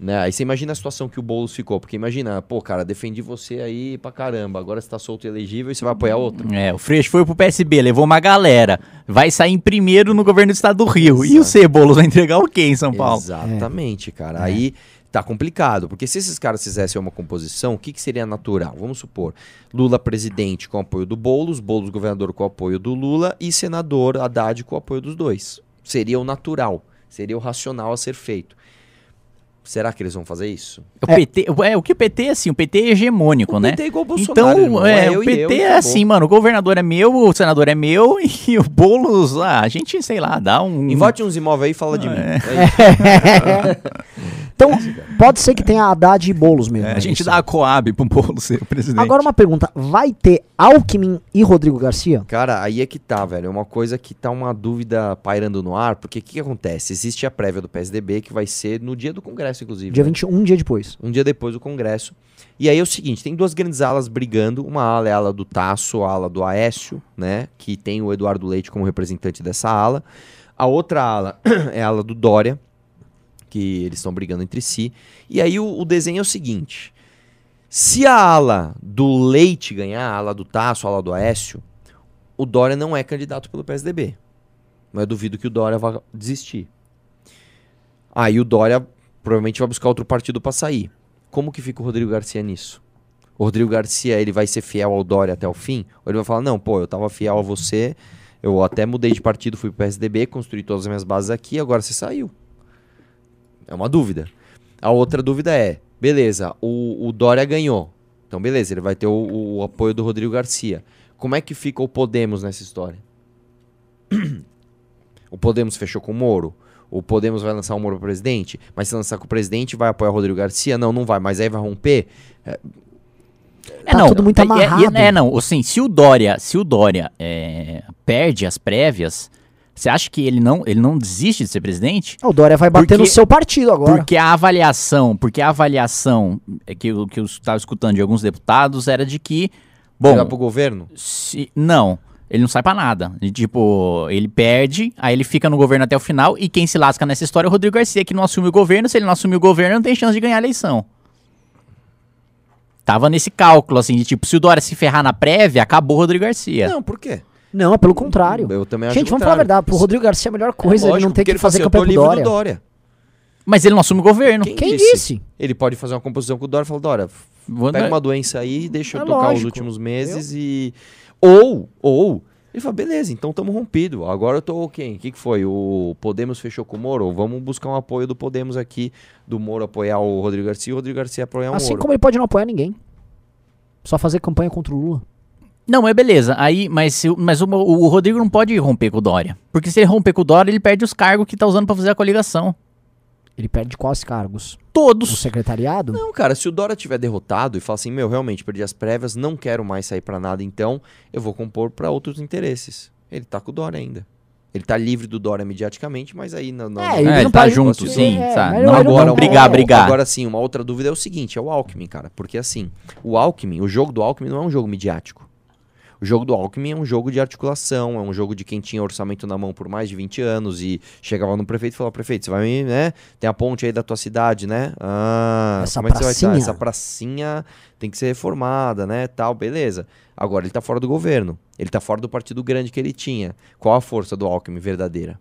Né? Aí você imagina a situação que o Boulos ficou. Porque imagina, pô, cara, defendi você aí pra caramba. Agora você tá solto e elegível e você vai apoiar outro. É, o Freixo foi pro PSB, levou uma galera. Vai sair em primeiro no governo do estado do Rio. E o Exato. Cebolos vai entregar o quê em São Paulo? Exatamente, cara. Aí tá complicado. Porque se esses caras fizessem uma composição, o que, que seria natural? Vamos supor, Lula presidente com apoio do Boulos, Boulos governador com apoio do Lula e senador Haddad com apoio dos dois. Seria o natural. Seria o racional a ser feito. Será que eles vão fazer isso? O PT, é, o que o PT, assim, o PT é hegemônico, O né? PT é igual o Bolsonaro, Então, irmão. é, É eu o e PT eu é assim, mano, o governador é meu, o senador é meu e o Boulos, ah, a gente, sei lá, dá um... Invote uns imóveis aí e fala de mim. É isso. Então, pode ser que tenha Haddad e Boulos mesmo. É, a né? gente Isso. dá a Coab pro Boulos ser o presidente. Agora uma pergunta. Vai ter Alckmin e Rodrigo Garcia? Cara, aí é que tá, velho. É uma coisa que tá uma dúvida pairando no ar, porque o que, que acontece? Existe a prévia do PSDB, que vai ser no dia do Congresso, inclusive. Dia né? 21, um dia depois. Um dia depois do Congresso. E aí é o seguinte: tem duas grandes alas brigando. Uma ala é a ala do Tasso, a ala do Aécio, né? Que tem o Eduardo Leite como representante dessa ala. A outra ala é a ala do Dória, que eles estão brigando entre si. E aí o, o desenho é o seguinte: se a ala do Leite ganhar, a ala do Tasso, a ala do Aécio, o Dória não é candidato pelo PSDB. Mas eu duvido que o Dória vá desistir. Aí o Dória provavelmente vai buscar outro partido para sair. Como que fica o Rodrigo Garcia nisso? O Rodrigo Garcia, ele vai ser fiel ao Dória até o fim? Ou ele vai falar, não, pô, eu tava fiel a você, eu até mudei de partido, fui pro PSDB, construí todas as minhas bases aqui, agora você saiu. É uma dúvida. A outra dúvida é, beleza, o, o Dória ganhou. Então, beleza, ele vai ter o, o apoio do Rodrigo Garcia. Como é que fica o Podemos nessa história? o Podemos fechou com o Moro? O Podemos vai lançar o Moro para presidente? Mas se lançar com o presidente, vai apoiar o Rodrigo Garcia? Não, não vai. Mas aí vai romper? É, Tá tudo muito é- é- amarrado. É, não, assim, se o Dória, se o Dória é, perde as prévias, você acha que ele não, ele não desiste de ser presidente? O Dória vai bater Porque- no seu partido agora. Porque a avaliação, porque a avaliação é que, eu- que eu estava escutando de alguns deputados era de que, Bom, vai pro governo? se, não, ele não sai pra nada. E, tipo, ele perde, aí ele fica no governo até o final, e quem se lasca nessa história é o Rodrigo Garcia, que não assume o governo. Se ele não assumir o governo, não tem chance de ganhar a eleição. Tava nesse cálculo, assim, de tipo, se o Dória se ferrar na prévia, acabou o Rodrigo Garcia. Não, por quê? Não, é pelo contrário. Eu também acho Gente, vamos falar a contrário. verdade. Pro Rodrigo Garcia, a melhor coisa é ele Lógico, não ter porque que ele fala fazer assim, eu campanha tô com o livre do Dória. Dória. Mas ele não assume o governo. Quem, Quem disse? disse? Ele pode fazer uma composição com o Dória e falar, Dória, Vou- pega uma doença aí, deixa eu É tocar os lógico. últimos meses e... Ou, ou, Ele fala, beleza, então estamos rompido. Agora eu tô quem? O que, que foi? O Podemos fechou com o Moro? Vamos buscar um apoio do Podemos aqui, do Moro apoiar o Rodrigo Garcia e o Rodrigo Garcia apoiar o Assim Moro. como ele pode não apoiar ninguém. Só fazer campanha contra o Lula. Não, é beleza. Aí, mas, mas o, o Rodrigo não pode romper com o Dória. Porque se ele romper com o Dória, ele perde os cargos que tá usando pra fazer a coligação. Ele perde quais cargos? O Todos. secretariado? Não, cara, se o Dora tiver derrotado e falar assim, meu, realmente perdi as prévias, não quero mais sair pra nada, então eu vou compor pra outros interesses. Ele tá com o Dora ainda. Ele tá livre do Dora mediaticamente, mas aí não. não É, ele É, ele tá junto, É, sim, mas sabe? não- agora, não- brigar, é, brigar. Agora sim, uma outra dúvida é o seguinte, é o Alckmin, cara. Porque assim, o Alckmin, o jogo do Alckmin não é um jogo midiático. O jogo do Alckmin é um jogo de articulação, é um jogo de quem tinha orçamento na mão por mais de 20 anos e chegava no prefeito e falava, prefeito, você vai me, né? Tem a ponte aí da tua cidade, né? Ah, Essa como é que você vai estar? pracinha. Essa pracinha tem que ser reformada, né? Tal, beleza. Agora ele tá fora do governo. Ele tá fora do partido grande que ele tinha. Qual a força do Alckmin verdadeira?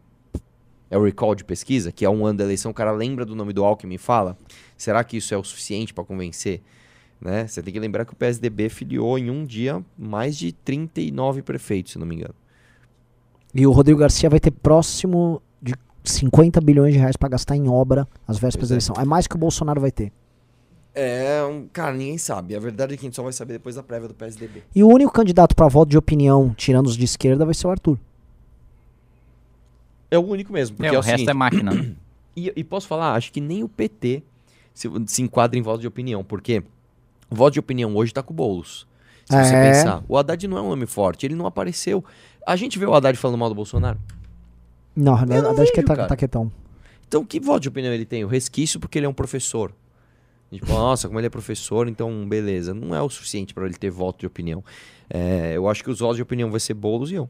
É o recall de pesquisa, que é um ano da eleição, o cara lembra do nome do Alckmin e fala: será que isso é o suficiente para convencer? Né? Você tem que lembrar que o PSDB filiou em um dia mais de 39 prefeitos, se não me engano. E o Rodrigo Garcia vai ter próximo de 50 bilhões de reais pra gastar em obra às vésperas da é. eleição. É mais que o Bolsonaro vai ter. É, um, cara, ninguém sabe. A verdade é que a gente só vai saber depois da prévia do PSDB. E o único candidato pra voto de opinião, tirando os de esquerda, vai ser o Arthur. É o único mesmo, porque É, é, o o resto seguinte, é máquina. né? E, e posso falar, acho que nem o PT se, se enquadra em voto de opinião, porque o voto de opinião hoje tá com o Boulos. Se você É. pensar, o Haddad não é um nome forte, ele não apareceu. A gente vê o Haddad falando mal do Bolsonaro. Não, Eu não acho que vejo, tá, cara. tá quietão. Então, que voto de opinião ele tem? O resquício porque ele é um professor. Fala, nossa, como ele é professor, então beleza. Não é o suficiente para ele ter voto de opinião. É, eu acho que os votos de opinião vai ser Boulos e eu.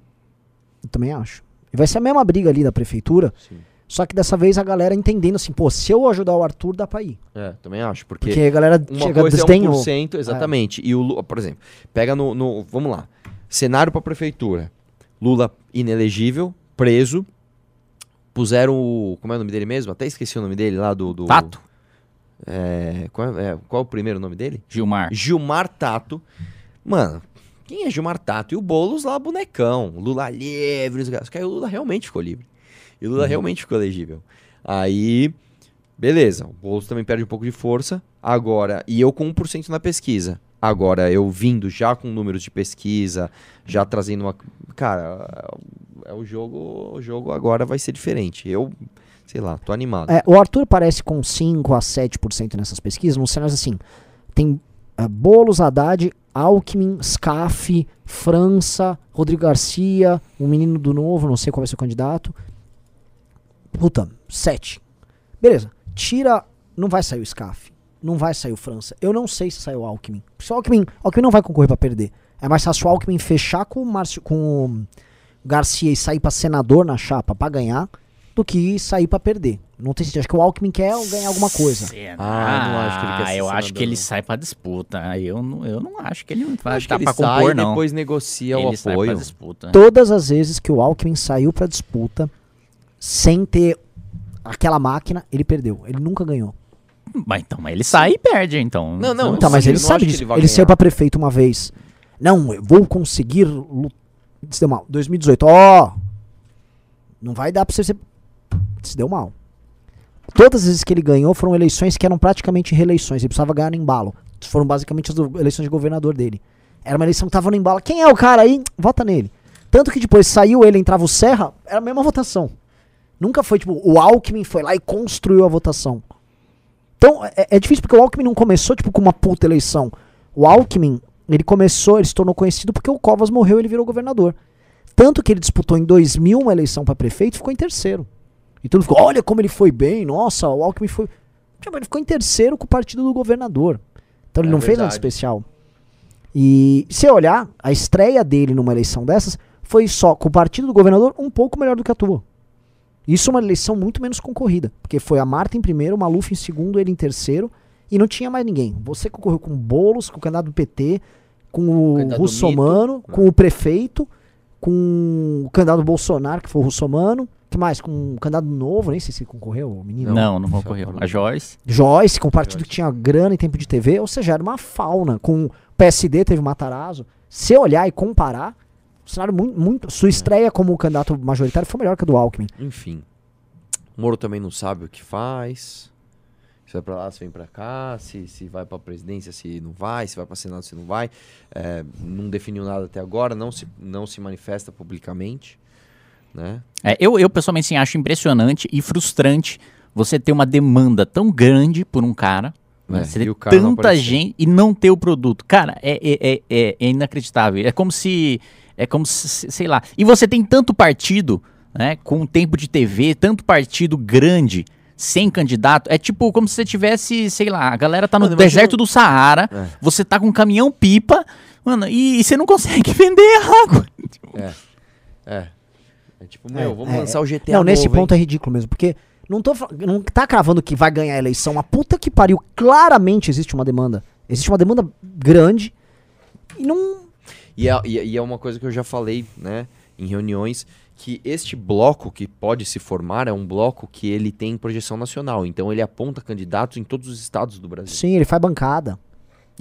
Eu também acho. E vai ser a mesma briga ali da prefeitura, Sim. Só que dessa vez a galera entendendo assim, pô, se eu ajudar o Arthur, dá pra ir. É, também acho. Porque, Porque a galera uma chega coisa é 1%, exatamente. E o Lula, por exemplo, pega no, no- Vamos lá. Cenário para prefeitura. Lula inelegível, preso. Puseram o. Como é o nome dele mesmo? Até esqueci o nome dele lá do. do Tato. É, qual, é, é, qual é o primeiro nome dele? Gilmar. Gilmar Tato. Mano, quem é Gilmar Tato? E o Boulos lá, bonecão. Lula livre. os caras. Aí o Lula realmente ficou livre. E o Lula realmente ficou elegível. Aí, beleza. O Boulos também perde um pouco de força. Agora, e eu com 1% na pesquisa. Agora, eu vindo já com números de pesquisa, já trazendo uma. Cara, é o jogo. O jogo agora vai ser diferente. Eu, sei lá, tô animado. É, o Arthur parece com 5 a 7% nessas pesquisas, nos cenários assim. Tem é, Boulos, Haddad, Alckmin, Scaff, França, Rodrigo Garcia, o menino do novo, não sei qual vai ser o candidato. Puta, 7. Beleza. Tira. Não vai sair o Scaff. Não vai sair o França. Eu não sei se sai o Alckmin. Se o Alckmin, Alckmin não vai concorrer pra perder. É mais fácil o Alckmin fechar com o, Márcio, com o Garcia e sair pra senador na chapa pra ganhar do que sair pra perder. Não tem sentido. Acho que o Alckmin quer ganhar alguma coisa. Ah, não acho que ele quer ser eu acho que ele não. sai pra disputa. Aí Eu não, eu não acho que ele vai acho que dar ele pra sai compor, não. depois negocia ele o sai pra apoio. disputa. Todas as vezes que o Alckmin saiu pra disputa sem ter aquela máquina, ele perdeu. Ele nunca ganhou. Mas então, mas ele sai e perde, então. Não, não, Então, mas ele sabe disso. ele Ele, saiu pra prefeito uma vez. Não, eu vou conseguir. lu- Se deu mal. 2018, ó. não vai dar pra você ser. Se deu mal. Todas as vezes que ele ganhou foram eleições que eram praticamente reeleições. Ele precisava ganhar no embalo. Foram basicamente as eleições de governador dele. Era uma eleição que tava no embalo. Quem é o cara aí? Vota nele. Tanto que depois saiu ele, entrava o Serra, era a mesma votação. Nunca foi tipo, o Alckmin foi lá e construiu a votação. Então, é, é difícil porque o Alckmin não começou, tipo, com uma puta eleição. O Alckmin, ele começou, ele se tornou conhecido porque o Covas morreu e ele virou governador. Tanto que ele disputou em 2000 uma eleição pra prefeito e ficou em terceiro. E todo mundo ficou, olha como ele foi bem, nossa, o Alckmin foi... Tipo, ele ficou em terceiro com o partido do governador. Então ele É não fez nada verdade. especial. E se olhar, a estreia dele numa eleição dessas foi só com o partido do governador um pouco melhor do que a tua. Isso é uma eleição muito menos concorrida, porque foi a Marta em primeiro, o Maluf em segundo, ele em terceiro, e não tinha mais ninguém. Você concorreu com o Boulos, com o candidato do PT, com o do Russomano, Mito. com o prefeito, com o candidato Bolsonaro, que foi o Russomano, que mais? Com o candidato novo, nem sei se ele concorreu, o menino. Não, não falou. A Joyce. Joyce, com o partido Joyce. que tinha grana e tempo de TV, ou seja, era uma fauna. Com o PSD teve o Matarazzo. Se olhar e comparar, cenário muito, muito. Sua estreia como candidato majoritário foi melhor que a do Alckmin. Enfim. O Moro também não sabe o que faz. Se vai pra lá, se vem pra cá, se, se vai pra presidência, se não vai, se vai pra Senado, se não vai. É, não definiu nada até agora, não se, não se manifesta publicamente. Né? É, eu, eu, pessoalmente, sim, acho impressionante e frustrante você ter uma demanda tão grande por um cara. né? É, Você e ter tanta gente e não ter o produto. Cara, é, é, é- é inacreditável. É como se. É como se, sei lá. E você tem tanto partido, né? Com tempo de TV, tanto partido grande, sem candidato. É tipo como se você tivesse, sei lá, a galera tá no Mano, deserto do Saara, É. você tá com um caminhão pipa, mano, e, e você não consegue vender água. É. É tipo, meu, É, vamos é, lançar o GTA Não, nesse novo, hein? ponto é ridículo mesmo, porque não, tô, não tá cravando que vai ganhar a eleição. A puta que pariu. Claramente existe uma demanda. Existe uma demanda grande e não. E é, e é- e é uma coisa que eu já falei, né, em reuniões, que este bloco que pode se formar é um bloco que ele tem projeção nacional. Então ele aponta candidatos em todos os estados do Brasil. Sim, ele faz bancada.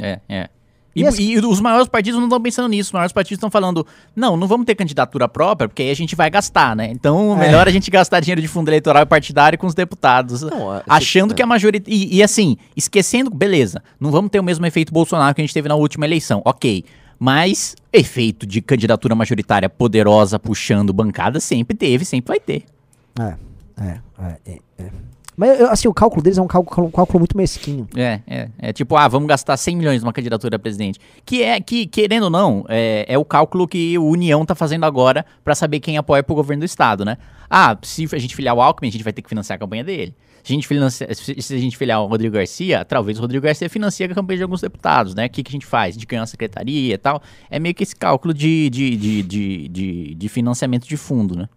É, é. E E, assim- e os maiores partidos não estão pensando nisso. Os maiores partidos estão falando, não, não vamos ter candidatura própria, porque aí a gente vai gastar, né? Então, É. melhor a gente gastar dinheiro de fundo eleitoral e partidário com os deputados. Não, a- achando cê- que a maioria. E, e assim, esquecendo, beleza, não vamos ter o mesmo efeito Bolsonaro que a gente teve na última eleição, ok. Mas efeito de candidatura majoritária poderosa puxando bancada sempre teve, sempre vai ter. É, é, é, é. Mas assim, o cálculo deles é um cálculo, um cálculo muito mesquinho. É, é, é tipo, ah, vamos gastar 100 milhões numa candidatura a presidente. Que é, que, querendo ou não, é, é o cálculo que o União tá fazendo agora pra saber quem apoia pro governo do estado, né? Ah, se a gente filiar o Alckmin, a gente vai ter que financiar a campanha dele. Se a gente, financia, se a gente filiar o Rodrigo Garcia, talvez o Rodrigo Garcia financia a campanha de alguns deputados, né? O que, que a gente faz? A gente ganha uma secretaria e tal. É meio que esse cálculo de, de, de, de, de, de financiamento de fundo, né?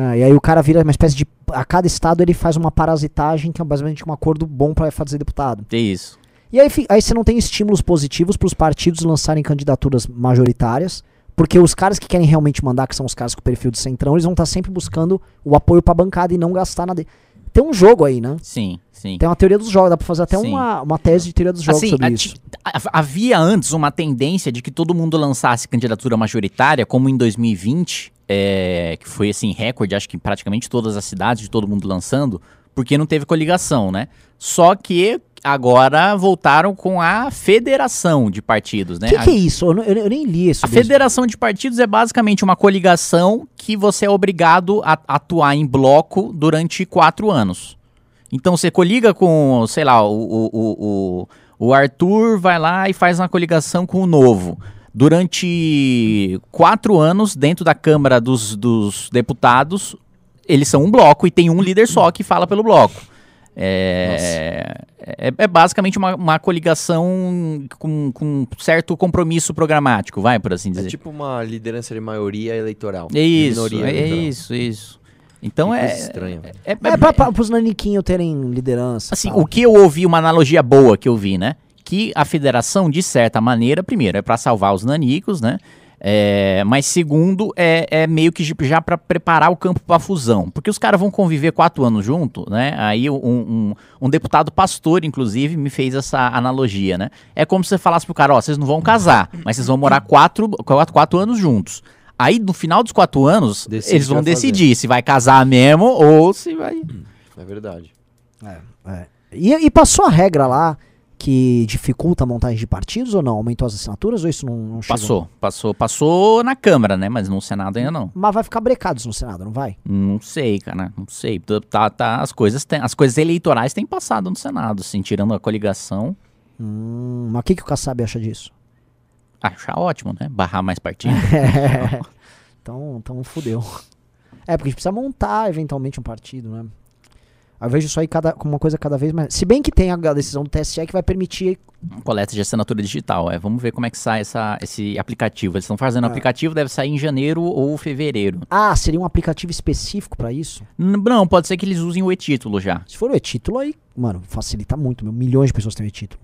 Ah, e aí o cara vira uma espécie de. A cada estado ele faz uma parasitagem, que é basicamente um acordo bom pra fazer deputado. É isso. E aí, aí você não tem estímulos positivos para os partidos lançarem candidaturas majoritárias, porque os caras que querem realmente mandar, que são os caras com perfil de centrão, eles vão estar sempre buscando o apoio pra bancada e não gastar nada. Tem um jogo aí, né? Sim, sim. Tem uma teoria dos jogos, dá pra fazer até Sim. uma, uma tese de teoria dos jogos Assim, sobre a- isso. a- havia antes uma tendência de que todo mundo lançasse candidatura majoritária, como em 2020, é, que foi assim, recorde, acho que em praticamente todas as cidades, de todo mundo lançando, porque não teve coligação, né? Só que agora voltaram com a federação de partidos, O né? que, A- que é isso? Eu, eu- eu nem li isso. a federação de partidos é basicamente uma coligação que você é obrigado a atuar em bloco durante quatro anos. Então você coliga com, sei lá, o, o, o, o- o Arthur vai lá e faz uma coligação com o Novo. Durante quatro anos, dentro da Câmara dos, dos Deputados, eles são um bloco e tem um líder só que fala pelo bloco. É, é, é basicamente uma, uma coligação com, com certo compromisso programático, vai, por assim É dizer. tipo uma liderança de maioria eleitoral. É isso, é, eleitoral. isso, isso. Então Que é, estranha, velho. é, É pra, pra, pros naniquinhos terem liderança. Assim, o que eu ouvi, uma analogia boa que eu vi, né? Que a federação, de certa maneira, primeiro, é pra salvar os nanicos, né? É, mas segundo, é, é meio que já pra preparar o campo pra fusão. Porque os caras vão conviver quatro anos junto, né? Aí um, um, um deputado pastor, inclusive, me fez essa analogia, né? É como se você falasse pro cara, ó, vocês não vão casar, mas vocês vão morar quatro, quatro, quatro anos juntos. Aí, no final dos quatro anos, Decide eles vão fazer. decidir se vai casar mesmo ou se vai... É verdade. É. E, e passou a regra lá que dificulta a montagem de partidos ou não? Aumentou as assinaturas ou isso não, não chegou? Passou, passou, passou na Câmara, né? Mas no Senado ainda não. Mas vai ficar brecados no Senado, não vai? Não sei, cara, não sei. Tá, tá, as, coisas têm- as coisas eleitorais têm passado no Senado, assim, tirando a coligação. Hum, mas o que, que o Kassab acha disso? Achar ótimo, né? Barrar mais partido. então, então fudeu. É, porque a gente precisa montar eventualmente um partido, né? Eu vejo isso aí cada, como uma coisa cada vez mais. Se bem que tem a decisão do TSE que vai permitir. Coleta de assinatura digital. É, vamos ver como é que sai essa, esse aplicativo. Eles estão fazendo Ah. aplicativo, deve sair em janeiro ou fevereiro. Ah, seria um aplicativo específico pra isso? Não, pode ser que eles usem o e-título já. Se for o e-título aí, mano, facilita muito. Meu. Milhões de pessoas têm o e-título.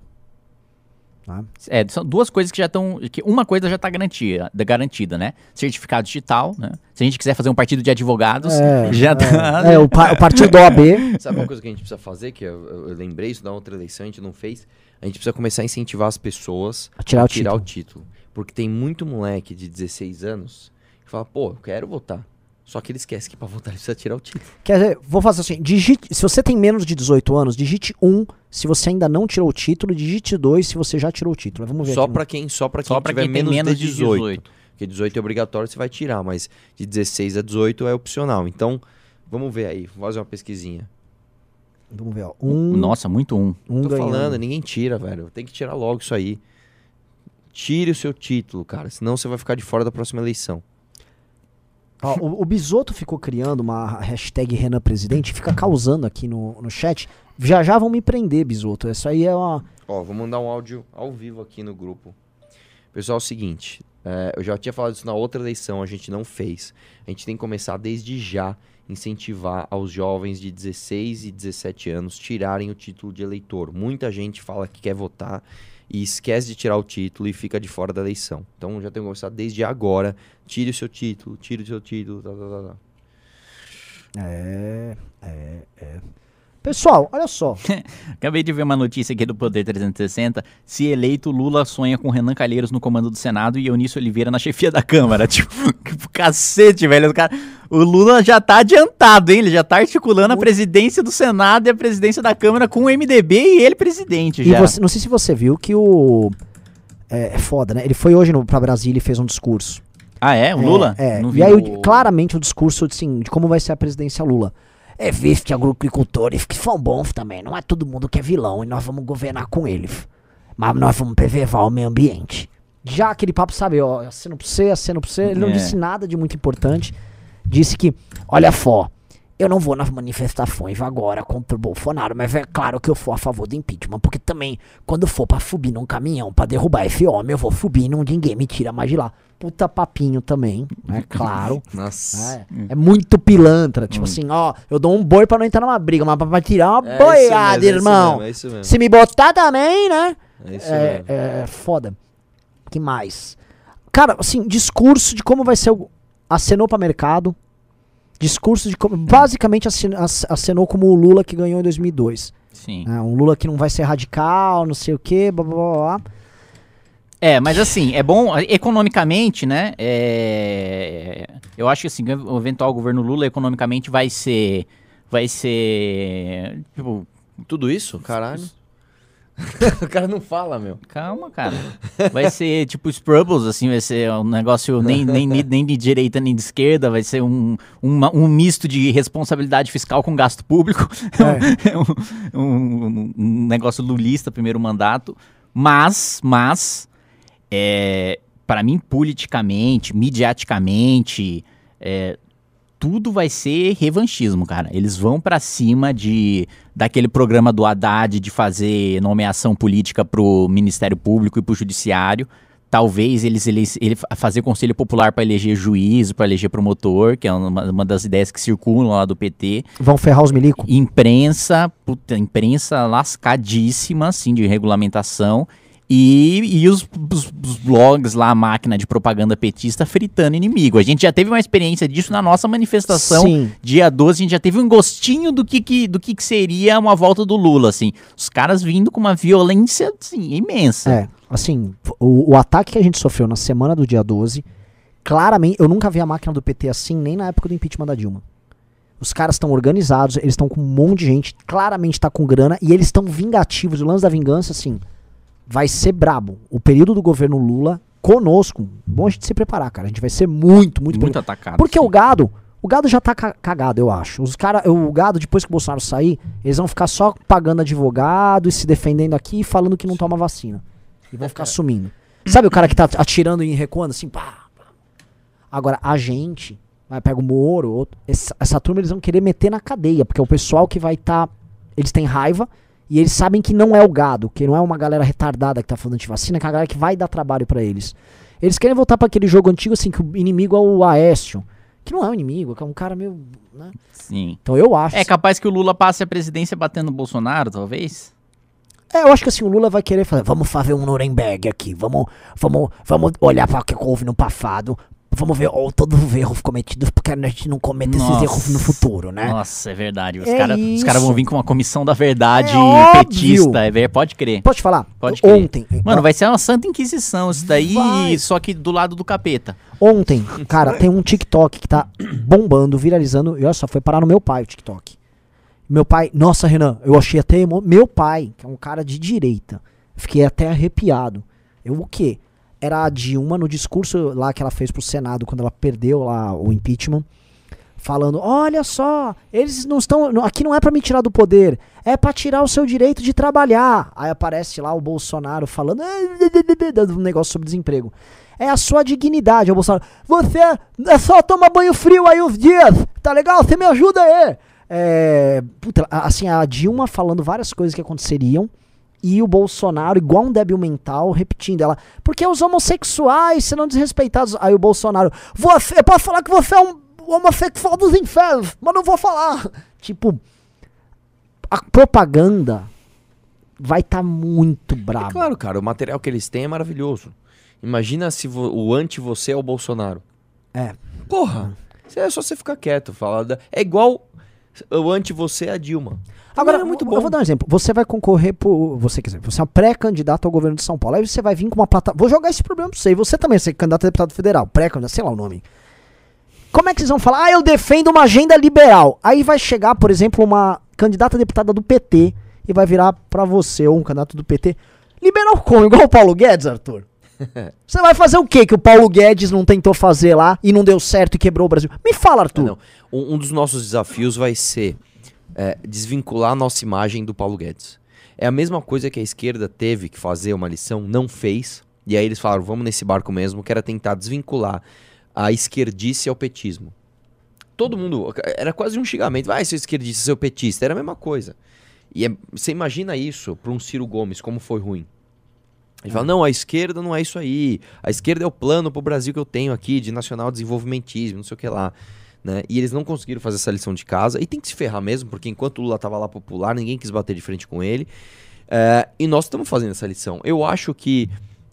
Tá? É, são duas coisas que já estão. que Uma coisa já está garantida, garantida, né? Certificado digital, né? Se a gente quiser fazer um partido de advogados, É, já tá. É, o, pa- o partido do OAB. Sabe uma coisa que a gente precisa fazer, que eu, eu- eu lembrei isso da outra eleição, a gente não fez? A gente precisa começar a incentivar as pessoas A tirar o a tirar título. o título. Porque tem muito moleque de 16 anos Fala, pô, eu quero votar. Só que ele esquece que pra votar ele precisa tirar o título. Quer dizer, vou fazer assim, digite, se você tem menos de 18 anos, digite 1 se você ainda não tirou o título, digite 2 se você já tirou o título. Vamos ver Só pra quem, só pra quem Só pra tiver quem tem menos, menos de 18. Porque 18 é obrigatório, você vai tirar, mas de 16 a 18 é opcional. Então, vamos ver aí, vamos fazer uma pesquisinha. Vamos ver, ó. Um, Nossa, muito um. um Tô ganhando. falando, ninguém tira, velho. Tem que tirar logo isso aí. Tire o seu título, cara, senão você vai ficar de fora da próxima eleição. Ó, o, o Bisoto ficou criando uma hashtag Renan Presidente, fica causando aqui no, no chat. Já já vão me prender, Bisoto. Isso aí é uma. Ó, vou mandar um áudio ao vivo aqui no grupo. Pessoal, é o seguinte, é, eu já tinha falado isso na outra eleição, a gente não fez. A gente tem que começar desde já incentivar aos jovens de 16 e 17 anos tirarem o título de eleitor. Muita gente fala que quer votar e esquece de tirar o título e fica de fora da eleição. Então já que começar desde agora. Tire o seu título, tire o seu título. Tá, tá, tá, tá. É, é, é. Pessoal, olha só. Acabei de ver uma notícia aqui do Poder 360. Se eleito, Lula sonha com Renan Calheiros no comando do Senado e Eunício Oliveira na chefia da Câmara. Tipo, que cacete, velho. O, cara, o Lula já tá adiantado, hein? Ele já tá articulando a presidência do Senado e a presidência da Câmara com o MDB e ele presidente E já. você, não sei se você viu que o. É, é foda, né? Ele foi hoje no, pra Brasília e fez um discurso. Ah, é? O Lula? É, é. E aí, o- claramente, o discurso assim, de como vai ser a presidência Lula. É que agricultores que são bons também. Não é todo mundo que é vilão e nós vamos governar com eles. Mas nós vamos preservar o meio ambiente. Já aquele papo, sabe, ó, aceno pra você, aceno pra você. Ele não É. disse nada de muito importante. Disse que, olha só, eu não vou nas manifestações agora contra o Bolsonaro, mas é claro que eu for a favor do impeachment, porque também, quando for pra subir num caminhão pra derrubar esse homem, eu vou subir e ninguém me tira mais de lá. Puta papinho também, é claro. Nossa. É, é muito pilantra. Tipo assim, ó, eu dou um boi pra não entrar numa briga, mas pra, tirar uma É boiada, isso mesmo, irmão. É isso mesmo. Se me botar também, né? É isso É, mesmo. é foda. que mais? Cara, assim, discurso de como vai ser o. Acenou pra mercado. Discurso de como. Basicamente acen- ac- acenou como o Lula que ganhou em 2002. Sim. né? Um Lula que não vai ser radical, não sei o quê, blá blá blá blá. É, mas assim, é bom, economicamente, né? é, eu acho que assim, o eventual governo Lula economicamente vai ser. Vai ser. Tipo, Tudo isso? Caralho. o cara não fala, meu. calma, cara. Vai ser tipo Sprubbles, assim, vai ser um negócio nem, nem, nem, de direita nem de esquerda, vai ser um, uma- um misto de responsabilidade fiscal com gasto público. É um, um- um negócio lulista, primeiro mandato. Mas, mas, é, para mim, politicamente, mediaticamente, é, tudo vai ser revanchismo, cara. Eles vão pra cima de daquele programa do Haddad de fazer nomeação política pro Ministério Público e pro Judiciário. Talvez eles, eles ele fa- fazer conselho popular para eleger juiz, para eleger promotor, que é uma, uma das ideias que circulam lá do PT. Vão ferrar os milico? Imprensa, puta, imprensa lascadíssima, assim, de regulamentação. E, e os, os- os blogs lá, a máquina de propaganda petista fritando inimigo. A gente já teve uma experiência disso na nossa manifestação Sim. dia 12, a gente já teve um gostinho do que, que- do que, que seria uma volta do Lula, assim. Os caras vindo com uma violência, assim, imensa. É, assim, o, o ataque que a gente sofreu na semana do dia 12, claramente, eu nunca vi a máquina do PT assim, nem na época do impeachment da Dilma. Os caras estão organizados, eles estão com um monte de gente, claramente tá com grana, e eles estão vingativos. O lance da vingança, assim, vai ser brabo. O período do governo Lula, conosco, bom a gente se preparar, cara. A gente vai ser muito, muito, Muito atacado. Porque sim. o gado, o gado já tá ca- cagado, eu acho. Os cara, o gado, depois que o Bolsonaro sair, eles vão ficar só pagando advogado e se defendendo aqui e falando que não toma vacina. E vão ficar sumindo. Sabe o cara que tá atirando e recuando assim, pá. Agora, a gente, vai, pega o Moro, outro, essa, essa turma eles vão querer meter na cadeia, porque é o pessoal que vai estar. eles têm raiva e eles sabem que não é o gado, que não é uma galera retardada que tá falando de vacina, que é a galera que vai dar trabalho pra eles. Eles querem voltar pra aquele jogo antigo assim, que o inimigo é o Aécio. Que não é um inimigo, que é um cara meio. Né? Sim. Então eu acho. É capaz que o Lula passe a presidência batendo no Bolsonaro, talvez? É, eu acho que assim, o Lula vai querer fazer, vamos fazer um Nuremberg aqui, vamos, vamos, vamos olhar para o que houve no passado, vamos ver ó, todos os erros cometidos, porque a gente não cometa esses erros no futuro, né? Nossa, é verdade. Os É caras cara vão vir com uma comissão da verdade É petista. É, pode crer. Pode falar? Pode crer. Ontem. Mano, vai ser uma santa inquisição isso daí, Vai. só que do lado do capeta. Ontem, cara, tem um TikTok que tá bombando, viralizando. E olha só, foi parar no meu pai o TikTok. Meu pai, nossa, Renan, eu achei até. Meu pai, que é um cara de direita, fiquei até arrepiado. Eu o quê? Era a Dilma no discurso lá que ela fez pro Senado quando ela perdeu lá o impeachment. Falando, olha só, eles não estão. Aqui não é pra me tirar do poder, é pra tirar o seu direito de trabalhar. Aí aparece lá o Bolsonaro falando dando um negócio sobre desemprego. É a sua dignidade, o Bolsonaro. Você é só tomar banho frio aí uns dias, tá legal? Você me ajuda aí. É, puta, assim, a Dilma falando várias coisas que aconteceriam e o Bolsonaro, igual um débil mental, repetindo ela. Porque os homossexuais serão desrespeitados. Aí o Bolsonaro, você, eu posso falar que você é um homossexual dos infernos, mas não vou falar. Tipo, a propaganda vai estar muito brava. É claro, cara, o material que eles têm é maravilhoso. Imagina se o anti-você é o Bolsonaro. É. Porra, isso é só você ficar quieto. Falar da... É igual o anti-você é a Dilma. Agora, é muito eu bom. vou dar um exemplo. Você vai concorrer por. Você quer dizer, você é um pré-candidato ao governo de São Paulo. Aí você vai vir com uma plataforma. Vou jogar esse problema pra você. E você também, você é candidato a deputado federal, pré-candidato, sei lá o nome. Como é que vocês vão falar? Ah, eu defendo uma agenda liberal. Aí vai chegar, por exemplo, uma candidata a deputada do PT e vai virar pra você, ou um candidato do PT. Liberal como? Igual o Paulo Guedes, Arthur? Você vai fazer o que que o Paulo Guedes não tentou fazer lá e não deu certo e quebrou o Brasil? Me fala, Arthur. Um, um dos nossos desafios vai ser é, desvincular a nossa imagem do Paulo Guedes. É a mesma coisa que a esquerda teve que fazer uma lição, não fez. E aí eles falaram, vamos nesse barco mesmo, que era tentar desvincular a esquerdice ao petismo. Todo mundo. Era quase um xingamento. Vai, seu esquerdista, seu petista. Era a mesma coisa. E é- você imagina isso para um Ciro Gomes, como foi ruim. Ele fala, não, a esquerda não é isso aí. A esquerda é o plano pro Brasil que eu tenho aqui, de nacional desenvolvimentismo, não sei o que lá. Né? E eles não conseguiram fazer essa lição de casa. E tem que se ferrar mesmo, porque enquanto o Lula tava lá popular, ninguém quis bater de frente com ele. É, e nós estamos fazendo essa lição. Eu acho que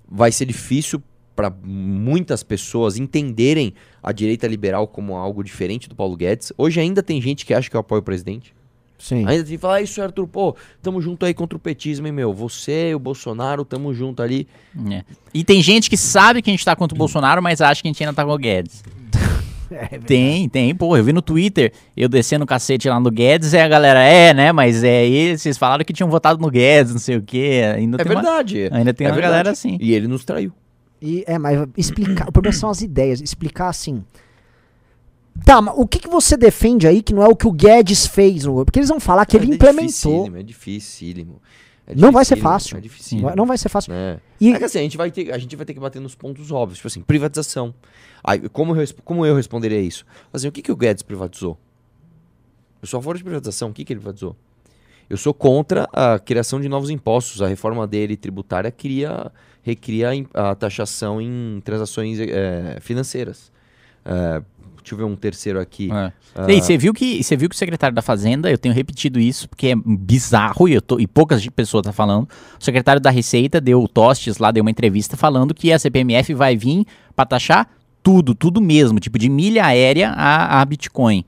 vai ser difícil para muitas pessoas entenderem a direita liberal como algo diferente do Paulo Guedes. Hoje ainda tem gente que acha que eu apoio o presidente. Sim. Ainda tem que falar, ah, isso, Arthur, pô, tamo junto aí contra o petismo, hein, meu? Você, o Bolsonaro, tamo junto ali. É. E tem gente que sabe que a gente tá contra o Bolsonaro, mas acha que a gente ainda tá com o Guedes. tem, tem. Pô, eu vi no Twitter, eu descendo o cacete lá no Guedes, e a galera, é, né? Mas é eles, vocês falaram que tinham votado no Guedes, não sei o quê. Ainda É tem uma- verdade. ainda tem é uma verdade. galera assim. E ele nos traiu. E, é, mas explicar. o problema são as ideias. Explicar assim. Tá, mas o que, que você defende aí que não é o que o Guedes fez? Porque eles vão falar que ele é implementou. dificílimo, É dificílimo. É Não vai ser dificílimo, fácil. É difícil. Não vai- Não vai ser fácil. É. E- É que assim, a gente, vai ter, a gente vai ter que bater nos pontos óbvios. Tipo assim, privatização. Aí, como, eu, como eu responderia isso? Assim, o que, que o Guedes privatizou? Eu sou a favor de privatização. O que, que ele privatizou? Eu sou contra a criação de novos impostos. A reforma dele tributária cria, recria a taxação em transações eh, financeiras. Eh, deixa eu ver um terceiro aqui. É. Ah. E você viu que você viu que o secretário da Fazenda, eu tenho repetido isso porque é bizarro e, eu tô- e poucas pessoas estão falando. O secretário da Receita deu tostes lá, deu uma entrevista falando que a CPMF vai vir para taxar tudo, tudo mesmo, tipo de milha aérea a, a Bitcoin.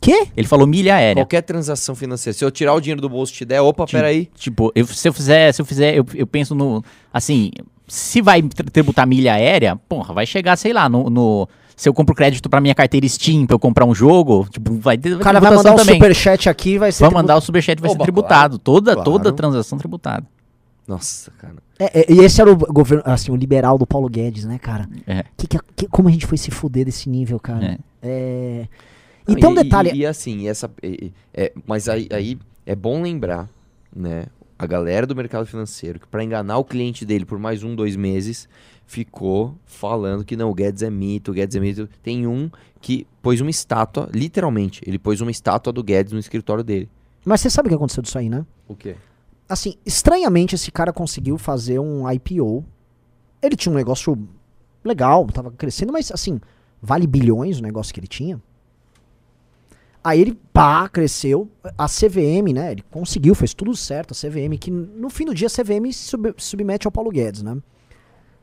Quê? Ele falou milha aérea. Qualquer transação financeira. Se eu tirar o dinheiro do bolso e te der, opa, Tipo, peraí. Tipo, eu- se eu fizer, se eu fizer, eu, eu penso no. Assim, se vai tri- tributar milha aérea, porra, vai chegar, sei lá, no. no- se eu compro crédito pra minha carteira Steam pra eu comprar um jogo, tipo, vai ter. O cara vai mandar um superchat aqui e vai ser. Vai tribu- mandar o superchat, vai ser Oba, tributado. toda, claro. toda transação tributada. Nossa, cara. É, é, e esse era o governo, assim, o liberal do Paulo Guedes, né, cara? É. Que, que- que- como a gente foi se fuder desse nível, cara? É. É. Não, E tem um e- detalhe. E, e assim, essa, e- e- é, mas aí, aí é bom lembrar, né? A galera do mercado financeiro que para enganar o cliente dele por mais um, dois meses, ficou falando que não, o Guedes é mito, o Guedes é mito. Tem um que pôs uma estátua, literalmente, ele pôs uma estátua do Guedes no escritório dele. Mas você sabe o que aconteceu disso aí, né? O quê? Assim, estranhamente esse cara conseguiu fazer um IPO. Ele tinha um negócio legal, tava crescendo, mas assim, vale bilhões o negócio que ele tinha. Aí ele, pá, cresceu. A CVM, né? Ele conseguiu, fez tudo certo. A CVM, que no fim do dia a CVM sub- submete ao Paulo Guedes, né?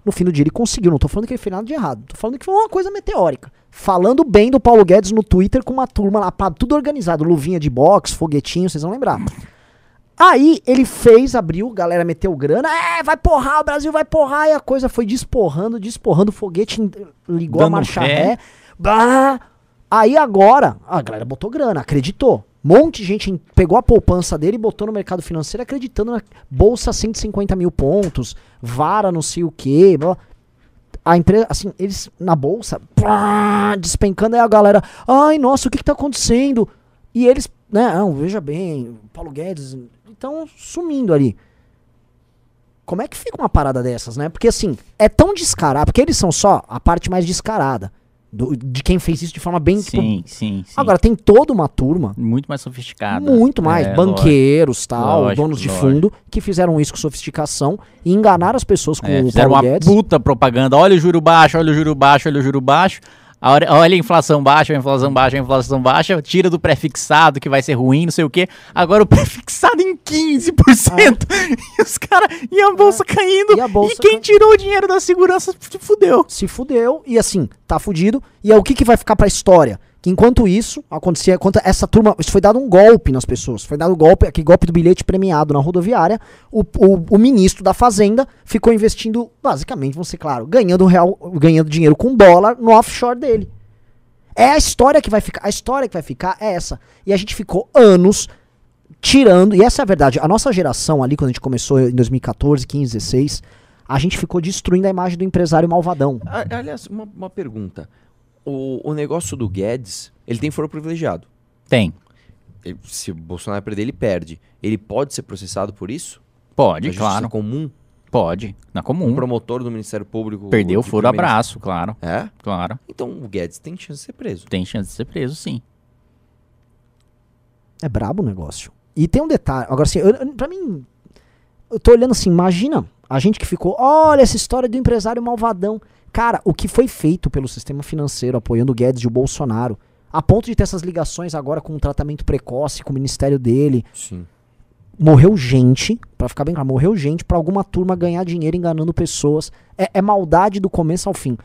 No fim do dia ele conseguiu. Não tô falando que ele fez nada de errado. Tô falando que foi uma coisa meteórica. Falando bem do Paulo Guedes no Twitter com uma turma lá, pá, tudo organizado. Luvinha de boxe, foguetinho, vocês vão lembrar. Aí ele fez, abriu, galera meteu grana. É, vai porrar, o Brasil vai porrar. E a coisa foi desporrando, desporrando. O foguete ligou a Dando marcha ré. ré. Aí agora, a galera botou grana, acreditou. Monte de gente pegou a poupança dele e botou no mercado financeiro acreditando na bolsa 150 mil pontos, vara não sei o que. A empresa, assim, eles na bolsa, pá, despencando aí a galera. Ai, nossa, o que que tá acontecendo? E eles, né, não, veja bem, Paulo Guedes, estão sumindo ali. Como é que fica uma parada dessas, né? Porque assim, é tão descarado, porque eles são só a parte mais descarada do- de quem fez isso de forma bem. tipo, Sim, sim, sim. Agora, tem toda uma turma, muito mais sofisticada. muito mais, É, banqueiros, tal, Lógico, donos de lógico. fundo, que fizeram isso com sofisticação e enganaram as pessoas com É, o Paulo uma Guedes. puta propaganda. Olha o juro baixo, olha o juro baixo, olha o juro baixo. Olha a inflação baixa, a inflação baixa, a inflação baixa. Tira do prefixado que vai ser ruim, não sei o quê. Agora o prefixado em 15%. E os caras. E a bolsa caindo. Ah. E a bolsa quem cai- tirou o dinheiro da segurança se fudeu. se fudeu e assim, tá fudido. E é o que, que vai ficar pra história? Que enquanto isso acontecia, enquanto essa turma, isso foi dado um golpe nas pessoas, foi dado um golpe, aquele golpe do bilhete premiado na rodoviária, o, o, o ministro da Fazenda ficou investindo, basicamente, vamos ser claro, ganhando real, ganhando dinheiro com dólar no offshore dele. É a história que vai ficar, a história que vai ficar é essa. E a gente ficou anos tirando, e essa é a verdade, a nossa geração ali, quando a gente começou em 2014, 15, 16, a gente ficou destruindo a imagem do empresário malvadão. A- Aliás, uma, uma pergunta. O, o negócio do Guedes, ele tem foro privilegiado. Tem. Ele- se o Bolsonaro perder, ele perde. Ele pode ser processado por isso? Pode, Na claro. comum? Pode. Na Um comum. promotor do Ministério Público. Perdeu o primeira- abraço, claro. É? Claro. Então o Guedes tem chance de ser preso. Tem chance de ser preso, sim. É brabo o negócio. E tem um detalhe. Agora, assim, eu, eu- pra mim. Eu tô olhando assim, imagina a gente que ficou. Olha essa história do empresário malvadão. Cara, o que foi feito pelo sistema financeiro apoiando o Guedes e o Bolsonaro, a ponto de ter essas ligações agora com o tratamento precoce, com o ministério dele. Sim. Morreu gente, pra ficar bem claro, morreu gente pra alguma turma ganhar dinheiro enganando pessoas. É, é maldade do começo ao fim.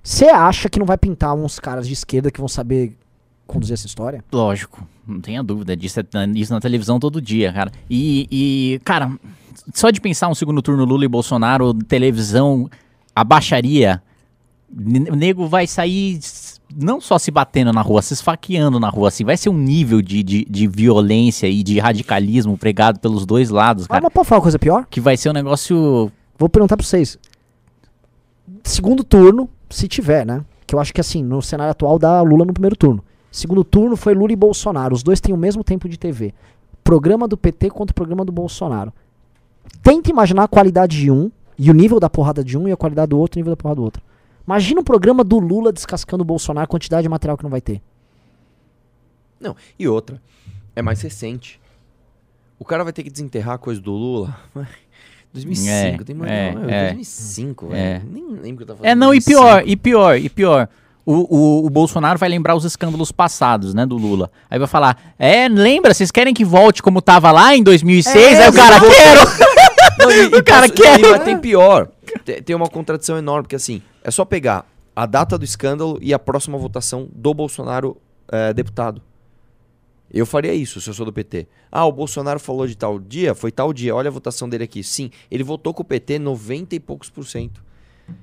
Você acha que não vai pintar uns caras de esquerda que vão saber conduzir essa história? Lógico, não tenha dúvida disso. É isso na televisão todo dia, cara. E, e, cara, só de pensar um segundo turno Lula e Bolsonaro, televisão, a baixaria, o nego vai sair não só se batendo na rua, se esfaqueando na rua, assim. Vai ser um nível de, de, de violência e de radicalismo pregado pelos dois lados, Ah, cara. mas pode falar uma coisa pior? Que vai ser um negócio. Vou perguntar pra vocês. Segundo turno, se tiver, né? Que eu acho que assim, no cenário atual dá Lula no primeiro turno. Segundo turno foi Lula e Bolsonaro. Os dois têm o mesmo tempo de TV. Programa do PT contra o programa do Bolsonaro. Tenta imaginar a qualidade de um e o nível da porrada de um e a qualidade do outro e o nível da porrada do outro. Imagina o programa do Lula descascando o Bolsonaro, a quantidade de material que não vai ter. Não, e outra, é mais recente. O cara vai ter que desenterrar a coisa do Lula. 2005, É, tem mais. é, não, é. 2005, É. velho. Nem lembro o que eu tava É, falando. não, e 2005. pior, e pior, e pior. O, o, o Bolsonaro vai lembrar os escândalos passados, né, do Lula. Aí vai falar, é, lembra, vocês querem que volte como tava lá em 2006? É, Aí o cara, quero! Não, e, e O cara posso- quer. não, e mas tem pior. Tem, tem uma contradição enorme, porque assim, é só pegar a data do escândalo e a próxima votação do Bolsonaro eh, deputado. Eu faria isso se eu sou do PT. Ah, o Bolsonaro falou de tal dia, foi tal dia, olha a votação dele aqui. Sim, ele votou com o PT 90 e poucos por cento.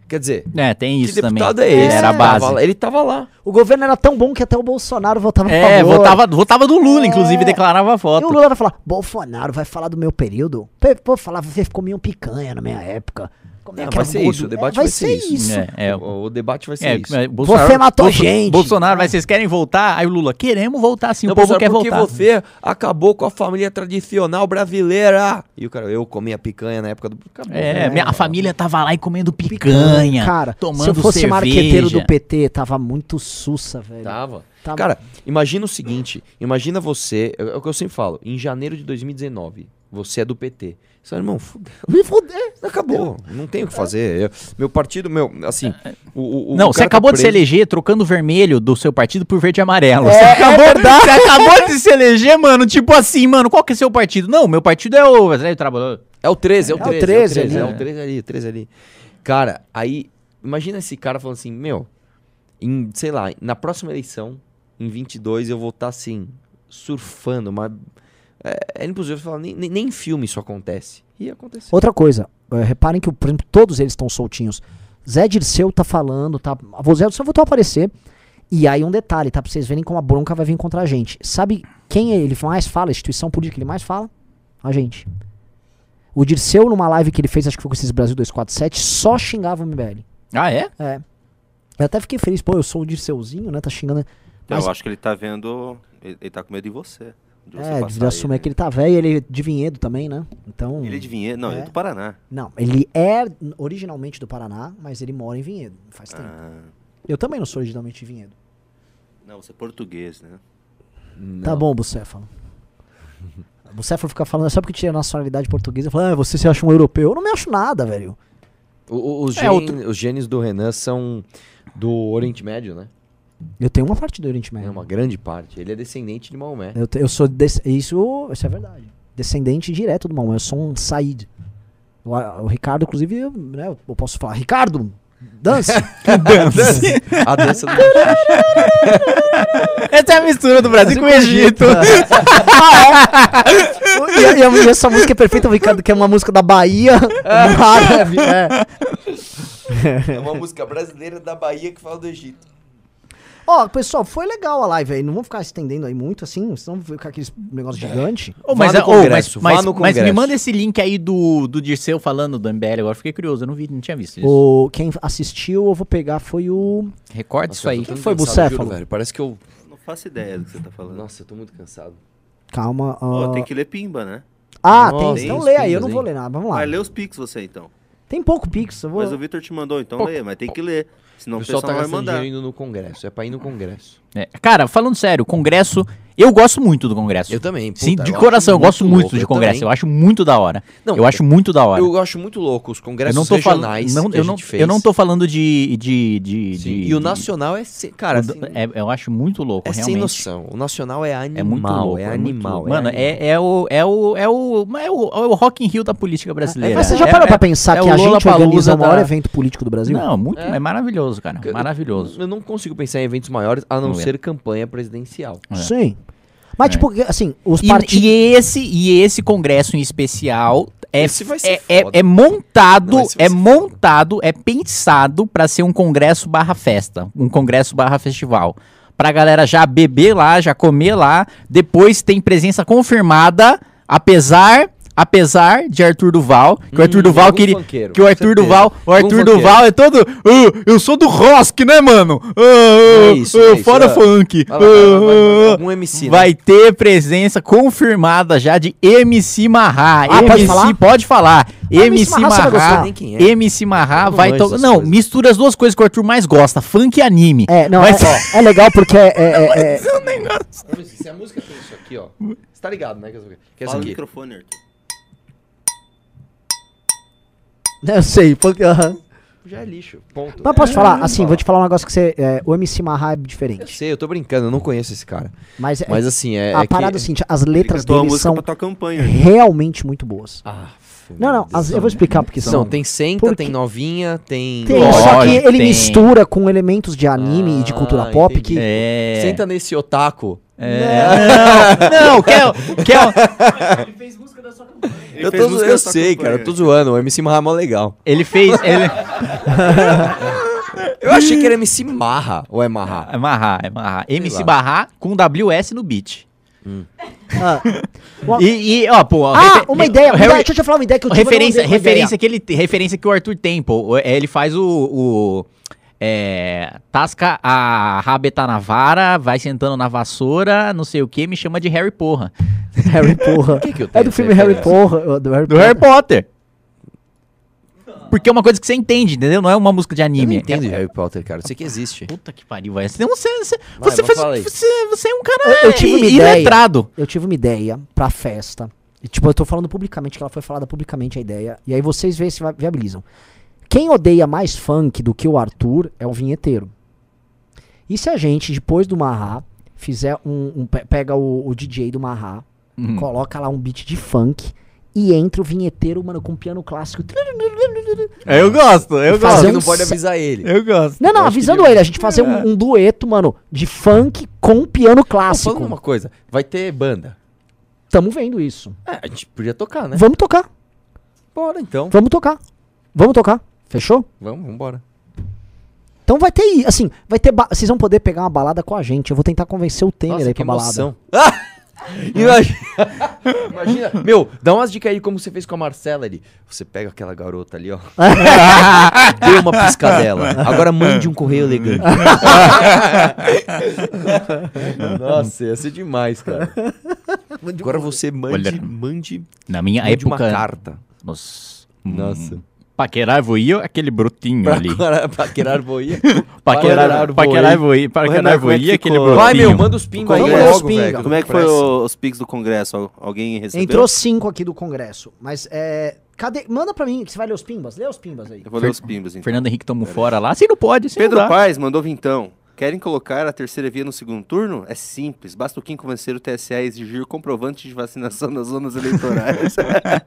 Quer dizer, É, tem isso que também. deputado é esse? Era a Tava base. lá- ele tava lá. O governo era tão bom que até o Bolsonaro votava É, favor. votava, votava do Lula, É. inclusive, declarava E o voto. Lula vai falar, Bolsonaro vai falar do meu período? Pô, falar, você comiam picanha na minha época. Como é Não, que vai ser isso, o É, debate vai, vai ser ser isso. É, é, O, o debate vai ser é, isso. é, Bolsonaro- Você matou Bolso- gente. Bolsonaro, vai, vocês querem voltar? Aí o Lula, queremos voltar sim, Não, o povo Bolsonaro, quer porque voltar. você acabou com a família tradicional brasileira. E o cara, eu comia picanha na época do. Acabou, É, né? minha, a família tava lá e comendo picanha, Cara, tomando se eu fosse cerveja. marqueteiro do PT, tava muito sussa, velho. Tava. Tá- Cara, imagina o seguinte: imagina você. É, é o que eu sempre falo. Em janeiro de 2019, você é do PT. Você fala, irmão, fudeu. Me fuder. Acabou. Não tem o que fazer. Eu- meu partido, meu. Assim. O, o- o Não, cara você tá acabou de se eleger trocando o vermelho do seu partido por verde e amarelo. É, você, é acabou, verdade. você acabou de se eleger, mano, tipo assim, mano, qual que é seu partido? Não, meu partido é o... É o trabalhador. É o 13, é o É o 13. É o 13 13, é ali. o 13 ali, o 13 ali. Cara, aí, imagina esse cara falando assim, meu, em, sei lá, na próxima eleição, em 22, eu vou estar assim, surfando, mas é, é impossível falar, nem, nem, nem em filme isso acontece. E aconteceu. Outra coisa, é, reparem que, por exemplo, todos eles estão soltinhos. Zé Dirceu tá falando, tá? O Zé Dirceu voltou a aparecer. E aí um detalhe, tá? Pra vocês verem como a bronca vai vir contra a gente. Sabe quem ele mais fala, a instituição política que ele mais fala? A gente. O Dirceu, numa live que ele fez, acho que foi com esses Brasil 247, só xingava o MBL. Ah, é? É. Eu até fiquei feliz, pô, eu sou o Dirceuzinho, né? Tá xingando. Mas- Eu acho que ele tá vendo. Ele, ele tá com medo de você. É, passar de assumir ele. que ele tá velho, ele é de Vinhedo também, né? Então. Ele é de Vinhedo? Não, ele é É. do Paraná. Não, ele é originalmente do Paraná, mas ele mora em Vinhedo. Faz tempo. Ah, Eu também não sou originalmente de Vinhedo. não, você é português, né? Tá bom, Bucéfalo. Bucéfalo fica falando, só porque tinha nacionalidade portuguesa, fala, ah, você se acha um europeu. Eu não me acho nada, velho. O- o- os, É, gen- outro- os genes do Renan são do Oriente Médio, né? Eu tenho uma parte do Oriente É Médio. uma grande parte. Ele é descendente de Maomé. Eu, te- eu sou. des- isso, isso é verdade. Descendente direto do Maomé. Eu sou um Said. O, o Ricardo, inclusive, eu, né, eu posso falar, Ricardo, dance. A dança do Essa é a mistura do Brasil com o Egito. e, a- e e essa música é perfeita, o Ricardo, que é uma música da Bahia. no árabe, é. É uma música brasileira da Bahia que fala do Egito. Ó, pessoal, foi legal a live aí. Não vamos ficar estendendo aí muito, assim, senão ficar aquele negócio gigante. Ô, Vá mas, no ô, congresso, mas, vá mas- no mas me manda esse link aí do, do Dirceu falando do MBL. Agora eu fiquei curioso, eu não vi, não tinha visto isso. O, quem assistiu, eu vou pegar, foi o. Recorta isso aí. Quem foi, Bucéfalo? velho. Parece que eu... Não faço ideia do que você tá falando. Nossa, eu tô muito cansado. Calma. Ó, ah, tem que ler Pimba, né? Ah, Nossa, tem. Então tem lê os aí, eu não vou hein? ler nada. Vamos lá. Vai ler os Pix você então. Tem pouco Pix, eu vou. Mas o Vitor te mandou, então lê, mas tem que ler. Senão O o pessoal pessoal tá não vai gastando mandar. dinheiro indo no congresso. É pra ir no congresso. É, Cara, falando sério, Congresso. Eu gosto muito do Congresso. Eu também. Sim, puta, de eu coração, eu gosto muito louco, de eu Congresso. também. Eu acho muito da hora. Não, eu acho muito da hora. Eu acho muito louco os Eu congressos não tô regionais Não, que eu, a não, gente fez. eu não tô falando de. de, de, Sim, de- E o de- nacional é... se- Cara, assim, é- eu acho muito louco, é sem realmente. noção. O nacional é animal. É muito louco. É muito animal. louco. Mano, é, é, o, é, o, é, o, é, o, é o Rock in Rio da política brasileira. Mas você já É- parou é- pra pensar é que a gente organiza o maior evento político do Brasil? Não, muito, É. é, maravilhoso, cara. Eu- Maravilhoso. Eu não consigo pensar em eventos maiores a não ser campanha presidencial. É. Sim. Mas, É. tipo, assim, os E, partidos. e esse, e esse congresso em especial é, Esse vai ser é, é, foda. é montado, Não, esse vai é ser montado, é pensado pra ser um congresso barra festa, um congresso barra festival. Pra galera já beber lá, já comer lá, depois tem presença confirmada, apesar apesar de Arthur Duval, que o Arthur Hum, Duval queria funkeiro, que o Arthur certeza. Duval, o Arthur. Duval é todo, "Ah, eu sou do rock, né, mano? Ah, É isso, ah, é isso, fora é. funk. Vai vai vai Algum MC, né? Vai ter presença confirmada já de MC Marra. Ah, pode MC, falar? pode falar. MC Marra, é. MC Marra vai tocar. Não, coisas. mistura as duas coisas que o Arthur mais gosta: funk e anime. É, não, Vai é, é legal porque é. é- é- Se a música tem isso aqui, ó. Você tá ligado, né? Que Fala no aqui. microfone, Arthur. eu sei, porque. Já é lixo. Ponto. Mas posso É, falar? não Assim, fala. vou te falar um negócio que você. é, o MC Marra é Eu diferente. sei, eu tô brincando, eu não conheço esse cara. Mas, é- Mas assim, é. a é parada é o seguinte: as letras dele música são campanha. realmente muito boas. Ah, Não, não, as- eu vou explicar porque Não, são. tem senta, Porque- tem novinha, tem. Tem, Lógico, só que ele tem. mistura com elementos de anime e de cultura Ah, pop entendi. que. É. Senta nesse otaku. É. Não, não, quer, quer, Ele eu fez tô, música eu da tua sei, campanha. cara, eu tô zoando. O MC Marra é mó legal. ele fez. Ele... Eu achei que era MC Marra, ou é Marra? É Marra, é Marra. MC. Barra com WS no beat. Ah. E, e, ó, pô. Ah, refer- uma ideia, uma ideia. Deixa eu te falar uma ideia que eu tive. eu referência, referência que ele referência que o Arthur tem, pô. O- é, Ele faz o, o é, tasca a rabeta na vara, vai sentando na vassoura, não sei o que, me chama de Harry Porra. Harry Porra. que que eu é do filme Harry? Porra. Do Harry Do Harry Potter. Porque é uma coisa que você entende, entendeu? Não é uma música de Eu não anime. entendo de é, Harry Potter, cara. Eu sei que existe. Puta que pariu, vai. Você, você, você, Vai, você, faz- você, você é um cara Eu- eu tive uma ideia. iletrado. eu tive uma ideia pra festa. E, tipo, eu tô falando publicamente, que ela foi falada publicamente a ideia. E aí vocês veem se viabilizam. Quem odeia mais funk do que o Arthur é o vinheteiro. E se a gente, depois do Marra, fizer um. um pe- pega o, o DJ do Marra, Hum. coloca lá um beat de funk e entra o vinheteiro, mano, com piano clássico. Eu gosto, eu Fazer que um não pode sa- avisar ele. Eu gosto. Não, não, Eu avisando ele, a gente fazer um, um dueto, mano, de funk com piano clássico. falando uma coisa, vai ter banda. Tamo vendo isso. É, a gente podia tocar, né? Vamos tocar, Bora então. vamos tocar. Vamos tocar. Fechou? Vamos, vambora. Então vai ter, assim, vai ter, ba- vocês vão poder pegar uma balada com a gente. Eu vou tentar convencer o Temer aí que pra balada. emoção. Ah! Imagina, imagina. Meu, dá umas dicas aí como você fez com a Marcela ali. Você pega aquela garota ali, ó. Dê uma piscadela. Agora mande um correio elegante. Nossa, ia ser demais, cara. Agora você mande, Olha, mande, Na minha mande uma época. carta. Nossa. Nossa. Hum, paquerar voia aquele brotinho Pra, ali. paquerar boia. Paquerar, paquerar voia. Paquerar como é voia aquele brotinho. Vai, meu, manda os pingos aí ler os pingos. Como é que foi o- os pics do Congresso? Al- Alguém recebeu? Entrou cinco aqui do Congresso, mas é. Cadê? Manda pra mim, que você vai ler os pimbas. Lê os pimbas aí. Eu vou ler os pimbas, então. Fernando Henrique tomou fora lá. Assim não pode, assim Pedro não. Paes mandou vintão. Querem colocar a terceira via no segundo turno? É simples. Basta o Kim convencer o TSE a exigir comprovante de vacinação nas zonas eleitorais.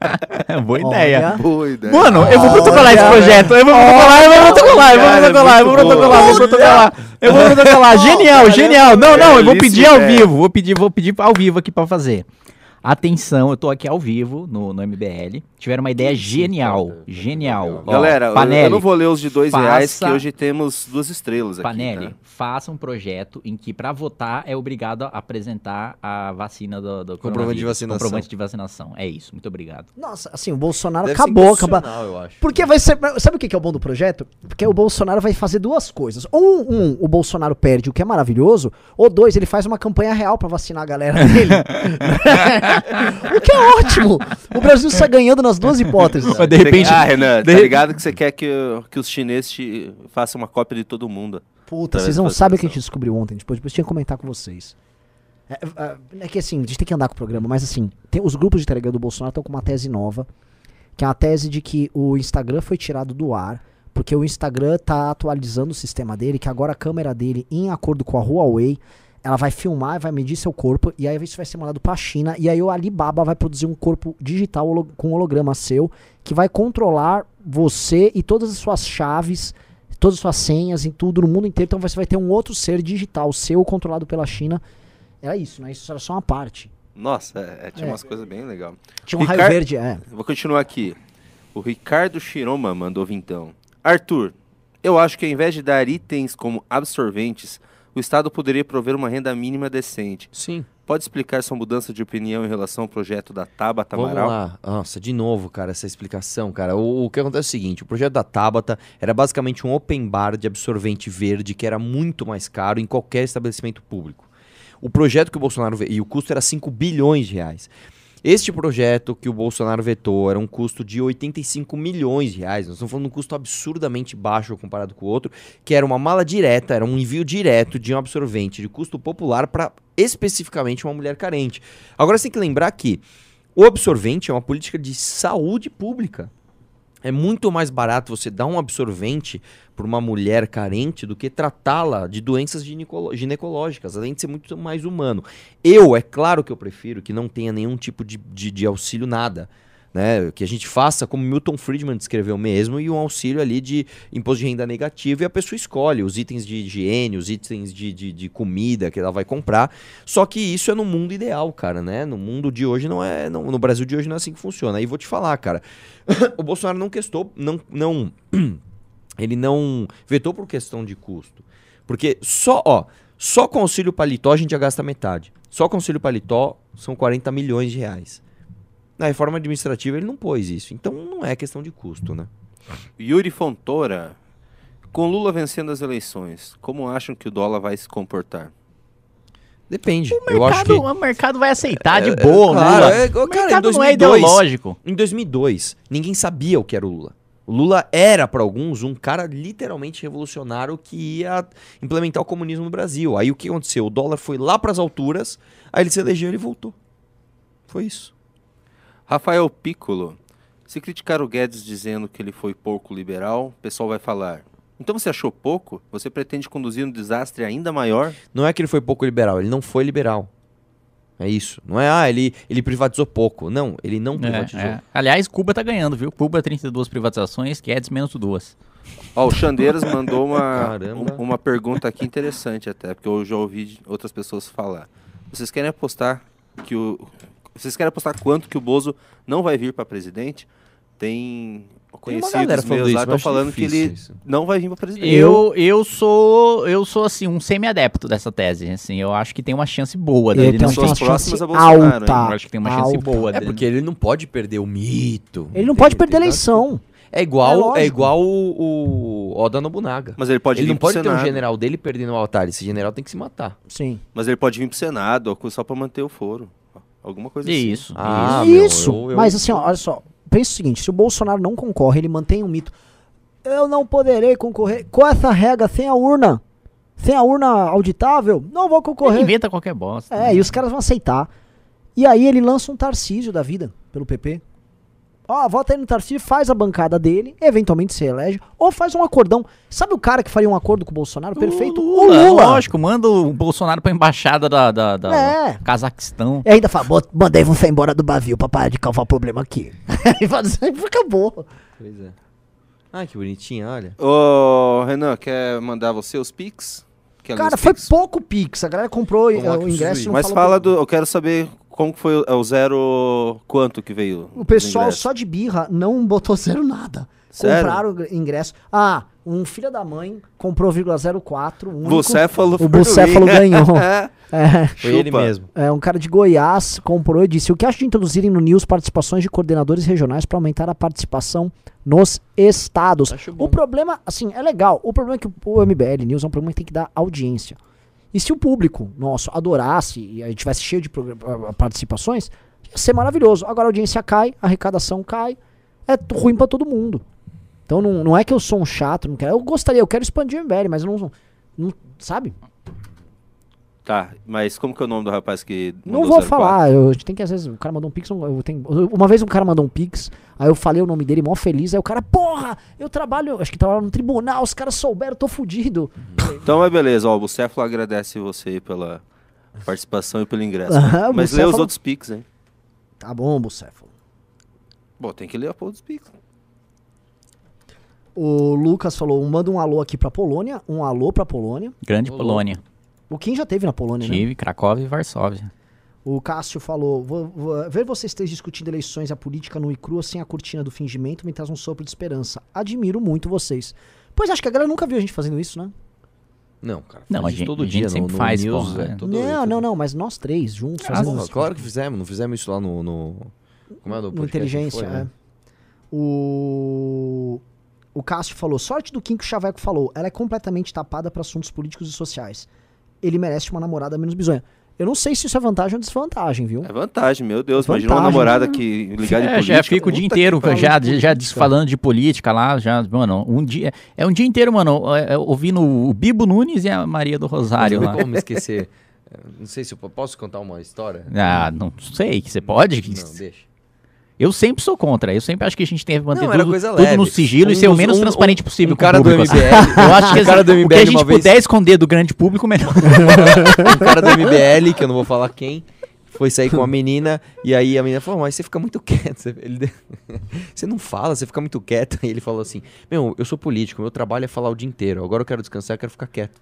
Boa ideia. Boa ideia. Mano, eu vou protocolar esse projeto. Eu vou protocolar, eu vou protocolar, eu vou é protocolar, eu vou protocolar, eu vou protocolar. Eu vou protocolar. Genial, genial. Não, não, eu vou pedir ao vivo. Vou pedir, vou pedir ao vivo aqui pra fazer. Atenção, eu tô aqui ao vivo no, no MBL. Tiveram uma ideia genial. Genial. Ó, Galera, eu- Panelli, eu não vou ler os de dois faça- reais, que hoje temos duas estrelas aqui. Panelli, tá? faça um projeto em que pra votar é obrigado a apresentar a vacina do, do Comprovante de vacinação. Comprovante de vacinação. É isso, muito obrigado. Nossa, assim, o Bolsonaro Deve ser acabou. inconstitucional, eu acho. Porque vai ser. Sabe o que que é o bom do projeto? Porque o Bolsonaro vai fazer duas coisas. Ou um, o Bolsonaro perde, o que é maravilhoso, ou dois, ele faz uma campanha real pra vacinar a galera dele. o que é ótimo! O Brasil sai ganhando nas duas hipóteses. Mas de repente. Ah, Renan, de tá ligado que você quer que, que os chineses te façam uma cópia de todo mundo. Puta, vocês não sabem o que a gente descobriu ontem. Depois, depois tinha que comentar com vocês. É, é, é que assim, a gente tem que andar com o programa, mas assim, tem, os grupos de Telegram do Bolsonaro estão com uma tese nova, que é a tese de que o Instagram foi tirado do ar, porque o Instagram tá atualizando o sistema dele, que agora a câmera dele, em acordo com a Huawei, ela vai filmar, vai medir seu corpo, e aí isso vai ser mandado pra China, e aí o Alibaba vai produzir um corpo digital holo- com holograma seu, que vai controlar você e todas as suas chaves, todas as suas senhas, em tudo, no mundo inteiro. Então você vai ter um outro ser digital seu controlado pela China. Era isso, né? Isso era só uma parte. Nossa, é, é, tinha É. umas coisas bem legais. Tinha um raio Ricardo- verde, é. Vou continuar aqui. O Ricardo Chiroma mandou vintão. Arthur, eu acho que ao invés de dar itens como absorventes, o Estado poderia prover uma renda mínima decente. Sim. Pode explicar sua mudança de opinião em relação ao projeto da Tabata Vamos Amaral? lá. Nossa, de novo, cara, essa explicação, cara. O, o que acontece é o seguinte: o projeto da Tabata era basicamente um open bar de absorvente verde que era muito mais caro em qualquer estabelecimento público. O projeto que o Bolsonaro e o custo era 5 bilhões de reais. Este projeto que o Bolsonaro vetou era um custo de 85 milhões de reais. Nós estamos falando de um custo absurdamente baixo comparado com o outro, que era uma mala direta, era um envio direto de um absorvente de custo popular para especificamente uma mulher carente. Agora você tem que lembrar que o absorvente é uma política de saúde pública. É muito mais barato você dar um absorvente para uma mulher carente do que tratá-la de doenças ginecológicas, além de ser muito mais humano. Eu, é claro que eu prefiro que não tenha nenhum tipo de, de, de auxílio, nada. Né? Que a gente faça como Milton Friedman descreveu mesmo, e um auxílio ali de imposto de renda negativo, e a pessoa escolhe os itens de higiene, os itens de, de, de comida que ela vai comprar. Só que isso é no mundo ideal, cara, né? No mundo de hoje não é. não- no Brasil de hoje não é assim que funciona. Aí vou te falar, cara. o Bolsonaro não questou, não, não, ele não vetou por questão de custo. Porque só, ó, só com auxílio paletó a gente já gasta metade. Só com auxílio paletó são 40 milhões de reais. Na reforma administrativa ele não pôs isso. Então não é questão de custo, né? Yuri Fontoura. Com Lula vencendo as eleições, como acham que o dólar vai se comportar? Depende. O Eu acho mercado, que o mercado vai aceitar de É, boa, claro, Lula. é, o cara, em mercado não é 2002, ideológico. Em 2002, ninguém sabia o que era o Lula. O Lula era, para alguns, um cara literalmente revolucionário que ia implementar o comunismo no Brasil. Aí o que aconteceu? O dólar foi lá para as alturas, aí ele se elegeu e ele voltou. Foi isso. Rafael Piccolo. Se criticar o Guedes dizendo que ele foi pouco liberal, o pessoal vai falar. Então você achou pouco? Você pretende conduzir um desastre ainda maior? Não é que ele foi pouco liberal, ele não foi liberal. É isso. Não é, ah, ele, ele privatizou pouco. Não, ele não É, privatizou. é. Aliás, Cuba tá ganhando, viu? Cuba 32 privatizações, Guedes menos duas. Ó, o Xandeiras mandou uma, um- uma pergunta aqui interessante até, porque eu já ouvi outras pessoas falar. Vocês querem apostar que o. Vocês querem apostar quanto que o Bozo não vai vir para presidente? Tem conhecidos meus isso, lá eu estão falando que ele isso. não vai vir para presidente. Eu, eu sou eu sou assim um semi-adepto dessa tese, assim, eu acho que tem uma chance boa Ele dele tem não ter- próximas chance a Bolsonaro, alta. eu acho que tem uma chance alta. boa É dele. porque ele não pode perder o mito. Ele não Tem- pode perder a eleição. É É igual, lógico. é igual o, o Oda Nobunaga. Mas ele pode ele vir não pro pode ter um general dele perdendo o altar. Esse general tem que se matar. Sim. Mas ele pode vir pro Senado só para manter o foro. Alguma coisa assim. Isso, Ah, isso. meu, Isso. eu- eu- Mas assim, ó, olha só. Pensa o seguinte: se o Bolsonaro não concorre, ele mantém um mito. Eu não poderei concorrer com essa regra sem a urna. Sem a urna auditável, não vou Ele concorrer. inventa qualquer bosta. É, e os caras vão aceitar. E aí ele lança um Tarcísio da vida pelo PP. Ó, vota aí no Tarcísio, faz a bancada dele, eventualmente se elege, ou faz um acordão. Sabe o cara que faria um acordo com o Bolsonaro? Perfeito? O Lula, Lula. Lógico, manda o Bolsonaro pra embaixada da, da, da É. Cazaquistão. E ainda fala, "Bot- mandei você embora do Brasil pra parar de causar problema aqui. e fala assim, acabou. Pois é. Ah, que bonitinho, olha. Ô, Renan, quer mandar você os Pix? Quer Cara, foi Pix? pouco Pix. A galera comprou Vamos lá eh, o preciso ingresso Mas fala do. Eu quero saber como que foi o- é o zero. Quanto que veio? O pessoal só de birra não botou zero nada. Sério? Compraram ingresso. Ah, um filho da mãe comprou 0,04. um único- Bucéfalo O por Bucéfalo mim. ganhou. É, Foi ele mesmo. é, um cara de Goiás comprou e disse: O que acha de introduzirem no News participações de coordenadores regionais para aumentar a participação nos estados? O problema, assim, é legal. O problema é que o MBL News é um programa que tem que dar audiência. E se o público nosso adorasse e a gente tivesse cheio de participações, ia ser maravilhoso. Agora a audiência cai, a arrecadação cai, é ruim pra todo mundo. Então não, não é que eu sou um chato, não quero, eu gostaria, eu quero expandir o MBL, mas não, não sabe? Tá, mas como que é o nome do rapaz que. Não vou 04? falar, eu, a gente tem que às vezes, o cara mandou um pix, eu tenho, uma vez um cara mandou um pix, aí eu falei o nome dele, mó feliz, aí o cara, porra, eu trabalho, acho que trabalho no tribunal, os caras souberam, eu tô fudido. Então, mas beleza, ó, o Bucéfalo agradece você pela participação e pelo ingresso. O mas lê os Bucéfalo- outros Pix, hein? Tá bom, Bucéfalo. Bom, tem que ler a porra dos Pix. O Lucas falou, manda um alô aqui pra Polônia, um alô pra Polônia. Grande Polônia. O Kim já teve na Polônia, né? Tive Cracóvia e Varsóvia. O Cássio falou, "Vou- vou- ver vocês três discutindo eleições e a política nua e crua sem a cortina do fingimento me traz um sopro de esperança. Admiro muito vocês. Pois acho que a galera nunca viu a gente fazendo isso, né? Não, cara. Não, faz a gente- todo a dia gente no- sempre no faz, news, porra, é, todo- não, todo- não, não, mas nós três juntos Ah, não, claro que fizemos. Não fizemos isso lá no... no... Como é o no inteligência, foi, né? é. O o Cássio falou, sorte do Kim que o Chaveco falou, ela é completamente tapada pra assuntos políticos e sociais. Ele merece uma namorada menos bizonha. Eu não sei se isso é vantagem ou desvantagem, viu? É vantagem, meu Deus. É Imagina uma vantagem, namorada né? que ligada em É, política. já fica o dia inteiro já, de já falando de política lá, já, mano, um dia, é um dia inteiro, mano, é, é, ouvindo o Bibo Nunes e a Maria do Rosário Não lá. como me esquecer. Não sei se eu po- posso contar uma história. Ah, não sei, que você pode? Não, deixa. Eu sempre sou contra, eu sempre acho que a gente tem que manter Não, tudo, coisa tudo no sigilo e Um ser o menos um- transparente um- possível um com o cara do público, assim. MBL. Eu acho que Um cara do o que a MBL gente uma vez- puder esconder do grande público, melhor. um cara do MBL, que eu não vou falar quem, foi sair com uma menina, e aí a menina falou, mas você fica muito quieto. Você, ele você não fala, você fica muito quieto. E ele falou assim, meu, eu sou político, meu trabalho é falar o dia inteiro. Agora eu quero descansar, eu quero ficar quieto.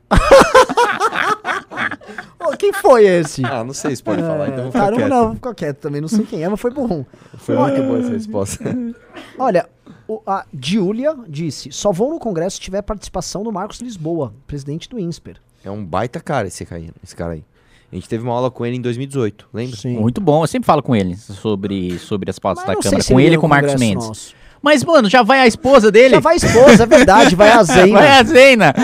Ô, quem foi esse? Ah, não sei se pode falar, então eu vou ficar Caramba, quieto. não, ficar quieto também, não sei quem é, mas foi bom. Foi muito boa essa resposta. Olha, o- a Giulia disse, só vou no congresso se tiver participação do Marcos Lisboa, presidente do INSPER. É um baita cara esse cara, aí- esse cara aí. A gente teve uma aula com ele em 2018, lembra? Sim. Muito bom, eu sempre falo com ele sobre, sobre as pautas Mas da não sei Câmara, se com ele ia e com o Marcos congresso Mendes. nosso. Mas, mano, já vai a esposa dele? Já vai a esposa, é verdade, vai a Zeina. Vai a Zena.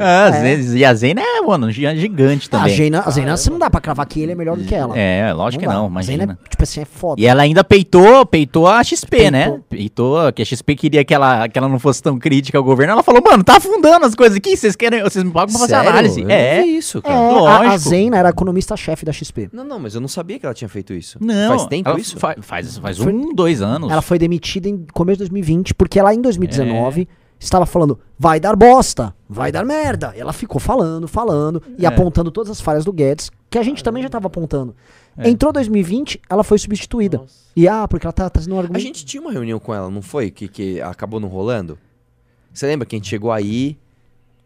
Ah, é. Zena- E a Zena é, mano, gi- gigante A também. Zeina, a Zeina, você não dá pra cravar que ele é melhor do que ela. É, lógico que dá. não, A Zeina, imagina. é, tipo assim, é foda. E ela ainda peitou, peitou a XP, né? Peitou. Peitou, que a XP queria que ela, que ela não fosse tão crítica ao governo. Ela falou, mano, tá afundando as coisas aqui, vocês querem, vocês me pagam pra fazer Sério? análise. Eu É. não isso, É, cara. a, a. Zeina era economista-chefe da XP. Não, não, mas eu não sabia que ela tinha feito isso. Não. Faz tempo ela isso? fa- faz, faz Foi- um, dois anos. Ela foi demitida em começo de 2020, porque lá em 2019 estava falando, vai dar bosta, vai dar merda. Ela ficou falando, falando e É. apontando todas as falhas do Guedes, que a gente também já estava apontando. É. Entrou 2020, ela foi substituída. Nossa. E ah, porque ela tá trazendo um A argumento. gente tinha uma reunião com ela, não foi? Que, que acabou não rolando? Você lembra que a gente chegou aí?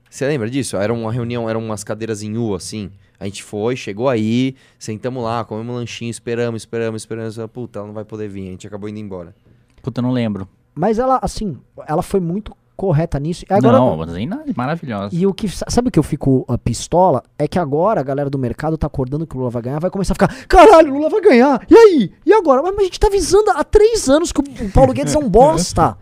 Você lembra disso? Era uma reunião, eram umas cadeiras em U, assim. A gente foi, chegou aí, sentamos lá, comemos um lanchinho, esperamos, esperamos, esperamos. Puta, ela não vai poder vir, a gente acabou indo embora. Puta, eu não lembro. Mas ela, assim, ela foi muito correta nisso. E Agora, não, não, maravilhosa. E o que. Sabe o que eu fico ah, pistola? É que agora a galera do mercado tá acordando que o Lula vai ganhar, vai começar a ficar, caralho, o Lula vai ganhar. E aí? E agora? Mas a gente tá avisando há três anos que o Paulo Guedes é um bosta.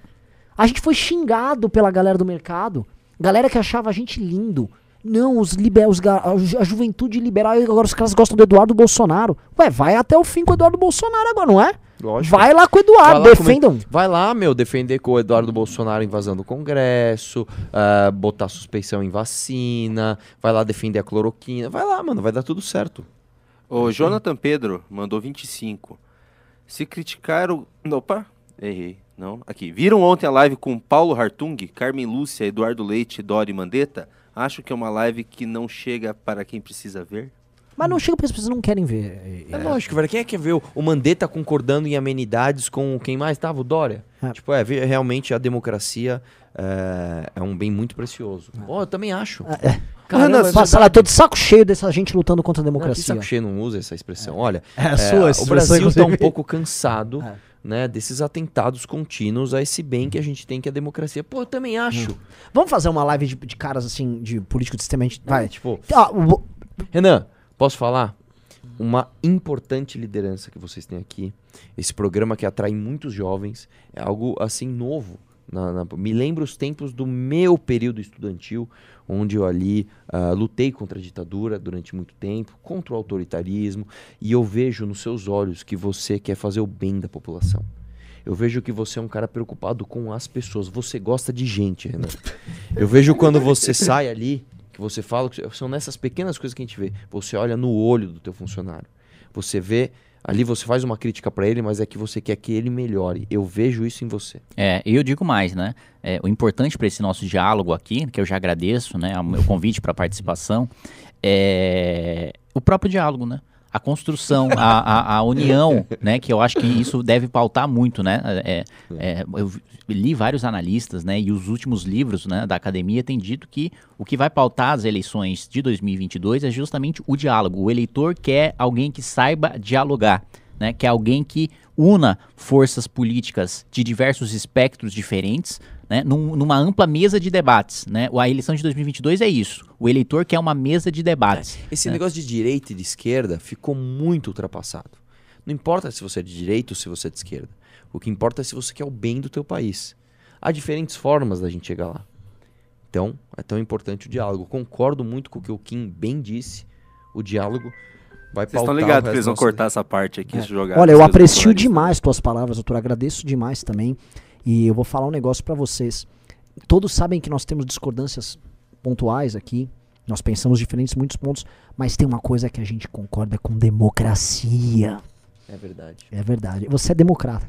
A gente foi xingado pela galera do mercado. Galera que achava a gente lindo. Não, os liber, os, a ju- a juventude liberal, agora os caras gostam do Eduardo Bolsonaro. Ué, vai até o fim com o Eduardo Bolsonaro agora, não é? Lógico. Vai lá com o Eduardo, Vai defendam. Vai lá, meu, defender com o Eduardo Bolsonaro invasando o Congresso, ah, botar suspeição em vacina, vai lá defender a cloroquina. Vai lá, mano, vai dar tudo certo. O Jonathan Pedro mandou 25. Se criticaram. Opa, errei. Não, aqui. Viram ontem a live com Paulo Hartung, Carmen Lúcia, Eduardo Leite, Dori Mandetta? Acho que é uma live que não chega para quem precisa ver. Mas não chega porque as pessoas não querem ver. É, lógico, velho. Quem é que quer ver o, o Mandetta concordando em amenidades com quem mais tava? O Dória? É. Tipo, é, realmente a democracia é, é um bem muito precioso. Ó, eu também acho. É. Caramba, é Passa lá, tô de saco cheio dessa gente lutando contra a Não, democracia. saco cheio não usa essa expressão. Olha, É a é, sua o Brasil tá um pouco cansado É. né, desses atentados contínuos a esse bem que a gente tem que é a democracia. Pô, eu também acho. Vamos fazer uma live de, de caras assim, de político de sistema. a gente- Vai. Tipo, Ah, o- Renan, posso falar? Uma importante liderança que vocês têm aqui. Esse programa que atrai muitos jovens. É algo assim novo. na- na- me lembra os tempos do meu período estudantil, onde eu ali ah, lutei contra a ditadura durante muito tempo, contra o autoritarismo, e eu vejo nos seus olhos que você quer fazer o bem da população. Eu vejo que você é um cara preocupado com as pessoas. Você gosta de gente, Renan. Eu vejo quando você sai ali, que você fala, são nessas pequenas coisas que a gente vê. Você olha no olho do teu funcionário. Você vê, ali você faz uma crítica pra ele, mas é que você quer que ele melhore. Eu vejo isso em você. É, e eu digo mais, né? É, o importante para esse nosso diálogo aqui, que eu já agradeço, né, o meu convite para participação, é o próprio diálogo, né? A construção, a, a, a união, né? Que eu acho que isso deve pautar muito, né? É, é, eu li vários analistas, né? E os últimos livros né, da academia têm dito que o que vai pautar as eleições de 2022 é justamente o diálogo. O eleitor quer alguém que saiba dialogar, né? Que alguém que una forças políticas de diversos espectros diferentes, né? num- numa ampla mesa de debates, né? A eleição de 2022 é isso. O eleitor quer uma mesa de debates. Esse É. negócio de direita e de esquerda ficou muito ultrapassado. Não importa se você é de direita ou se você é de esquerda. O que importa é se você quer o bem do teu país. Há diferentes formas da gente chegar lá. Então, é tão importante o diálogo. Concordo muito com o que o Kim bem disse. O diálogo vai Vocês estão pautar o ligados que eles vão cortar essa parte aqui É. e jogar. Olha, eu aprecio né? demais tuas palavras, doutor. Agradeço demais também. E eu vou falar um negócio pra vocês. Todos sabem que nós temos discordâncias pontuais aqui. Nós pensamos diferentes em muitos pontos, mas tem uma coisa que a gente concorda com democracia. É verdade. É verdade. Você é democrata.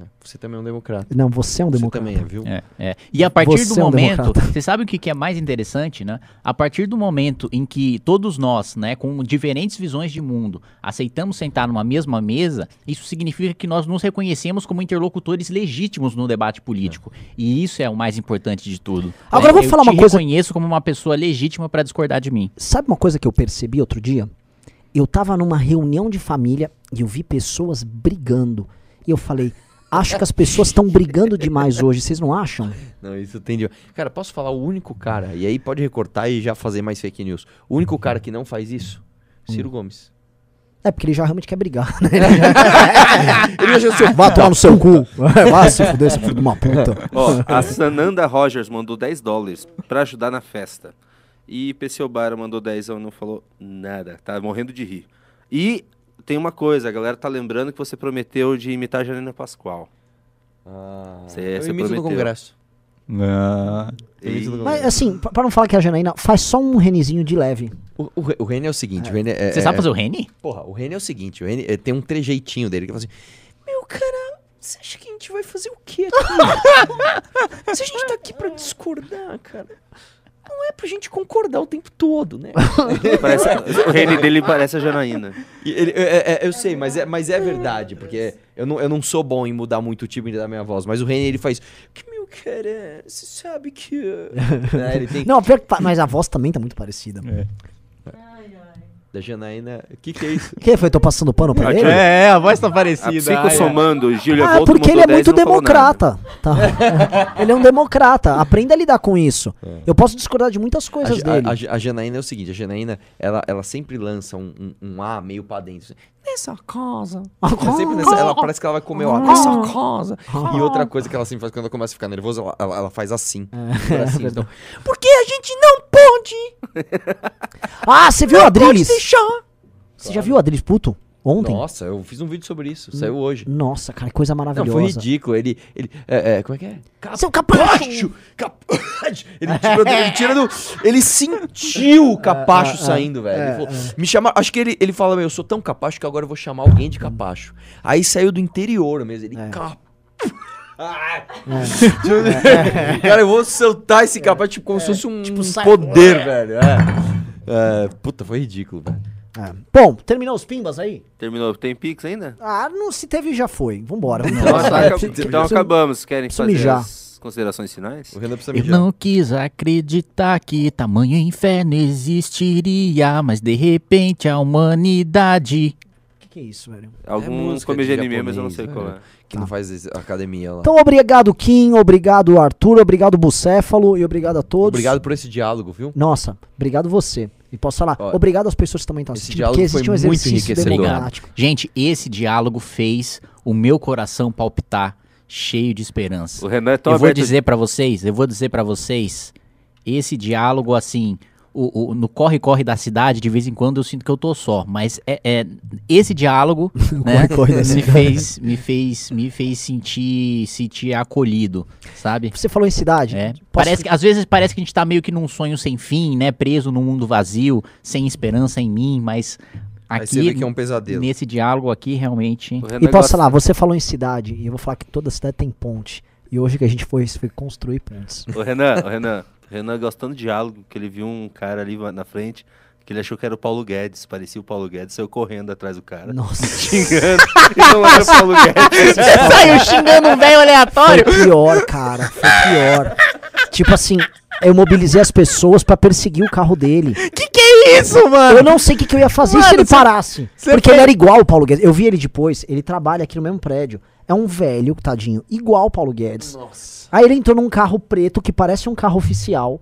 É. Você também é um democrata. Não, você é um Você democrata. também é, viu? É, é. E a partir Você do é um momento, você sabe o que, que é mais interessante, né? A partir do momento em que todos nós, né, com diferentes visões de mundo, aceitamos sentar numa mesma mesa, isso significa que nós nos reconhecemos como interlocutores legítimos no debate político. E isso é o mais importante de tudo. Agora eu vou eu falar te uma coisa- reconheço como uma pessoa legítima para discordar de mim. Sabe uma coisa que eu percebi outro dia? Eu tava numa reunião de família e eu vi pessoas brigando. E eu falei, acho que as pessoas estão brigando demais hoje, vocês não acham? Não, isso tem de... Cara, posso falar o único cara, e aí pode recortar e já fazer mais fake news. O único cara que não faz isso? Ciro Gomes. É, porque ele já realmente quer brigar, né? ele já seu... Vá tomar no seu cu. Vá se fuder, seu filho de uma puta. Ó, a Sananda Rogers mandou 10 dólares pra ajudar na festa. E PC Obara mandou 10 e não falou nada. Tá morrendo de rir. E tem uma coisa, a galera tá lembrando que você prometeu de imitar a Janina Pascoal. Ah, Cê- eu cê imito no prometeu. Congresso. No E- Mas assim, pra não falar que é a Janaína, faz só um renezinho de leve. O, o, o Reni é o seguinte, o Reni é, Você é- sabe fazer o Reni? Porra, o Reni é o seguinte, o Reni é, tem um trejeitinho dele que fala assim, meu cara, Você acha que a gente vai fazer o quê aqui? Se a gente tá aqui pra discordar, cara. Não é pra gente concordar o tempo todo, né? Parece- o reino dele parece a Janaína. E ele- é- é- eu sei, mas é, mas é verdade, porque eu não, eu não sou bom em mudar muito o timbre da minha voz, mas o Reni, ele faz. Que meu cara, você sabe que. né, ele tem. Não, pior que mas a voz também tá muito parecida. Da Janaína. O que, que é isso? O que foi? Tô passando pano pra ele? É, a voz tá A parecida. psicosomando, Gília Ah, é Volto porque ele é mandou 10 muito democrata. Tá? ele é um democrata. Aprenda a lidar com isso. Eu posso discordar de muitas A, coisas Ja- dele. a, a, a Janaína é o seguinte: a Janaína, ela, ela sempre lança um, um, um A meio pra dentro. Nessa casa. Nessa- ela parece que ela vai comer o A. Nessa casa. E outra coisa que ela sempre faz quando ela começa a ficar nervosa, ela, ela, ela faz assim. É, no bracinho. então, Porque a gente não pode. Ah, você viu o Pode Adriles? deixar. Você já viu o Adriles puto? Ontem? Nossa, eu fiz um vídeo sobre isso. Saiu hoje. Nossa, cara, que coisa Não, maravilhosa. foi ridículo. Ele. ele é, é, como é que é? Seu capacho! Capacho! Ele tira, ele tira do. Ele sentiu o capacho saindo, velho. Ele falou, Me chama. Acho que ele, ele fala, meu, eu sou tão capacho que agora eu vou chamar alguém de capacho. Aí saiu do interior mesmo. Ele. Cap... Ah! Cara, eu vou soltar esse capacho tipo, como se fosse um sai- poder, velho. É. É, Puta, foi ridículo, velho. É. Bom, terminou os pimbas aí? Terminou. Tem Pix ainda? Ah, não se teve já foi. Vambora. vamos Então, embora. tá, É, acab- então acabamos. Querem fazer mijar. as considerações finais? O Renan precisa Eu mijar. não quis acreditar que tamanho inferno existiria, mas de repente a humanidade. O que, que é isso, velho? Algum música de come de anime, mas eu não sei qual é. velho. Que não faz academia lá. Então, obrigado, Kim. Obrigado, Arthur. Obrigado, Bucéfalo. E obrigado a todos. Obrigado por esse diálogo, viu? Nossa, obrigado você. E posso falar, Ó, obrigado às pessoas que também estão assistindo, porque existe um exercício democrático. Gente, esse diálogo fez o meu coração palpitar cheio de esperança. O Renan é tão eu vou dizer pra vocês, eu vou dizer pra vocês, esse diálogo assim, o, o- no corre-corre da cidade, de vez em quando eu sinto que eu tô só, mas é, é- esse diálogo né, corre-corre da me cidade. fez, me fez, me fez sentir, sentir acolhido, sabe? Você falou em cidade? É. Posso- Parece que, às vezes parece que a gente tá meio que num sonho sem fim, né? Preso num mundo vazio, sem esperança em mim, mas aqui, que é um pesadelo. nesse diálogo aqui, realmente. E posso falar, você falou em cidade, e eu vou falar que toda cidade tem ponte. E hoje que a gente foi, foi construir pontes. O Renan, o Renan, Renan gostando de diálogo, que ele viu um cara ali na frente, que ele achou que era o Paulo Guedes, parecia o Paulo Guedes, saiu correndo atrás do cara, Nossa, xingando, e não era o Paulo Guedes. Saiu xingando um velho foi aleatório. pior, cara. Foi pior. tipo assim, eu mobilizei as pessoas pra perseguir o carro dele. Que que é isso, mano? Eu não sei o que, que eu ia fazer se Mano, ele cê- parasse. cê Porque foi- ele era igual o Paulo Guedes. Eu vi ele depois, ele trabalha aqui no mesmo prédio. É um velho, tadinho, igual o Paulo Guedes. Aí ele entrou num carro preto que parece um carro oficial.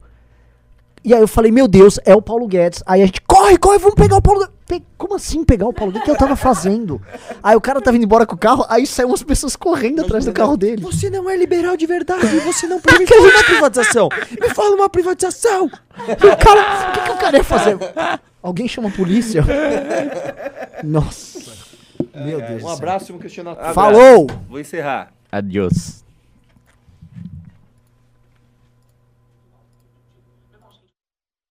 E aí eu falei, meu Deus, é o Paulo Guedes. Aí a gente, corre, corre, vamos pegar o Paulo Guedes. Pe- Como assim pegar o Paulo Guedes? O que eu tava fazendo? Aí o cara tava indo embora com o carro, aí saíram umas pessoas correndo atrás do carro dele. Você não é liberal de verdade, você não pode me falar uma privatização. Me fala uma privatização. E o cara, o que, que o cara ia fazer? Alguém chama a polícia? Nossa. Meu Deus. Um abraço e um questionamento. Falou! Vou encerrar. Adiós.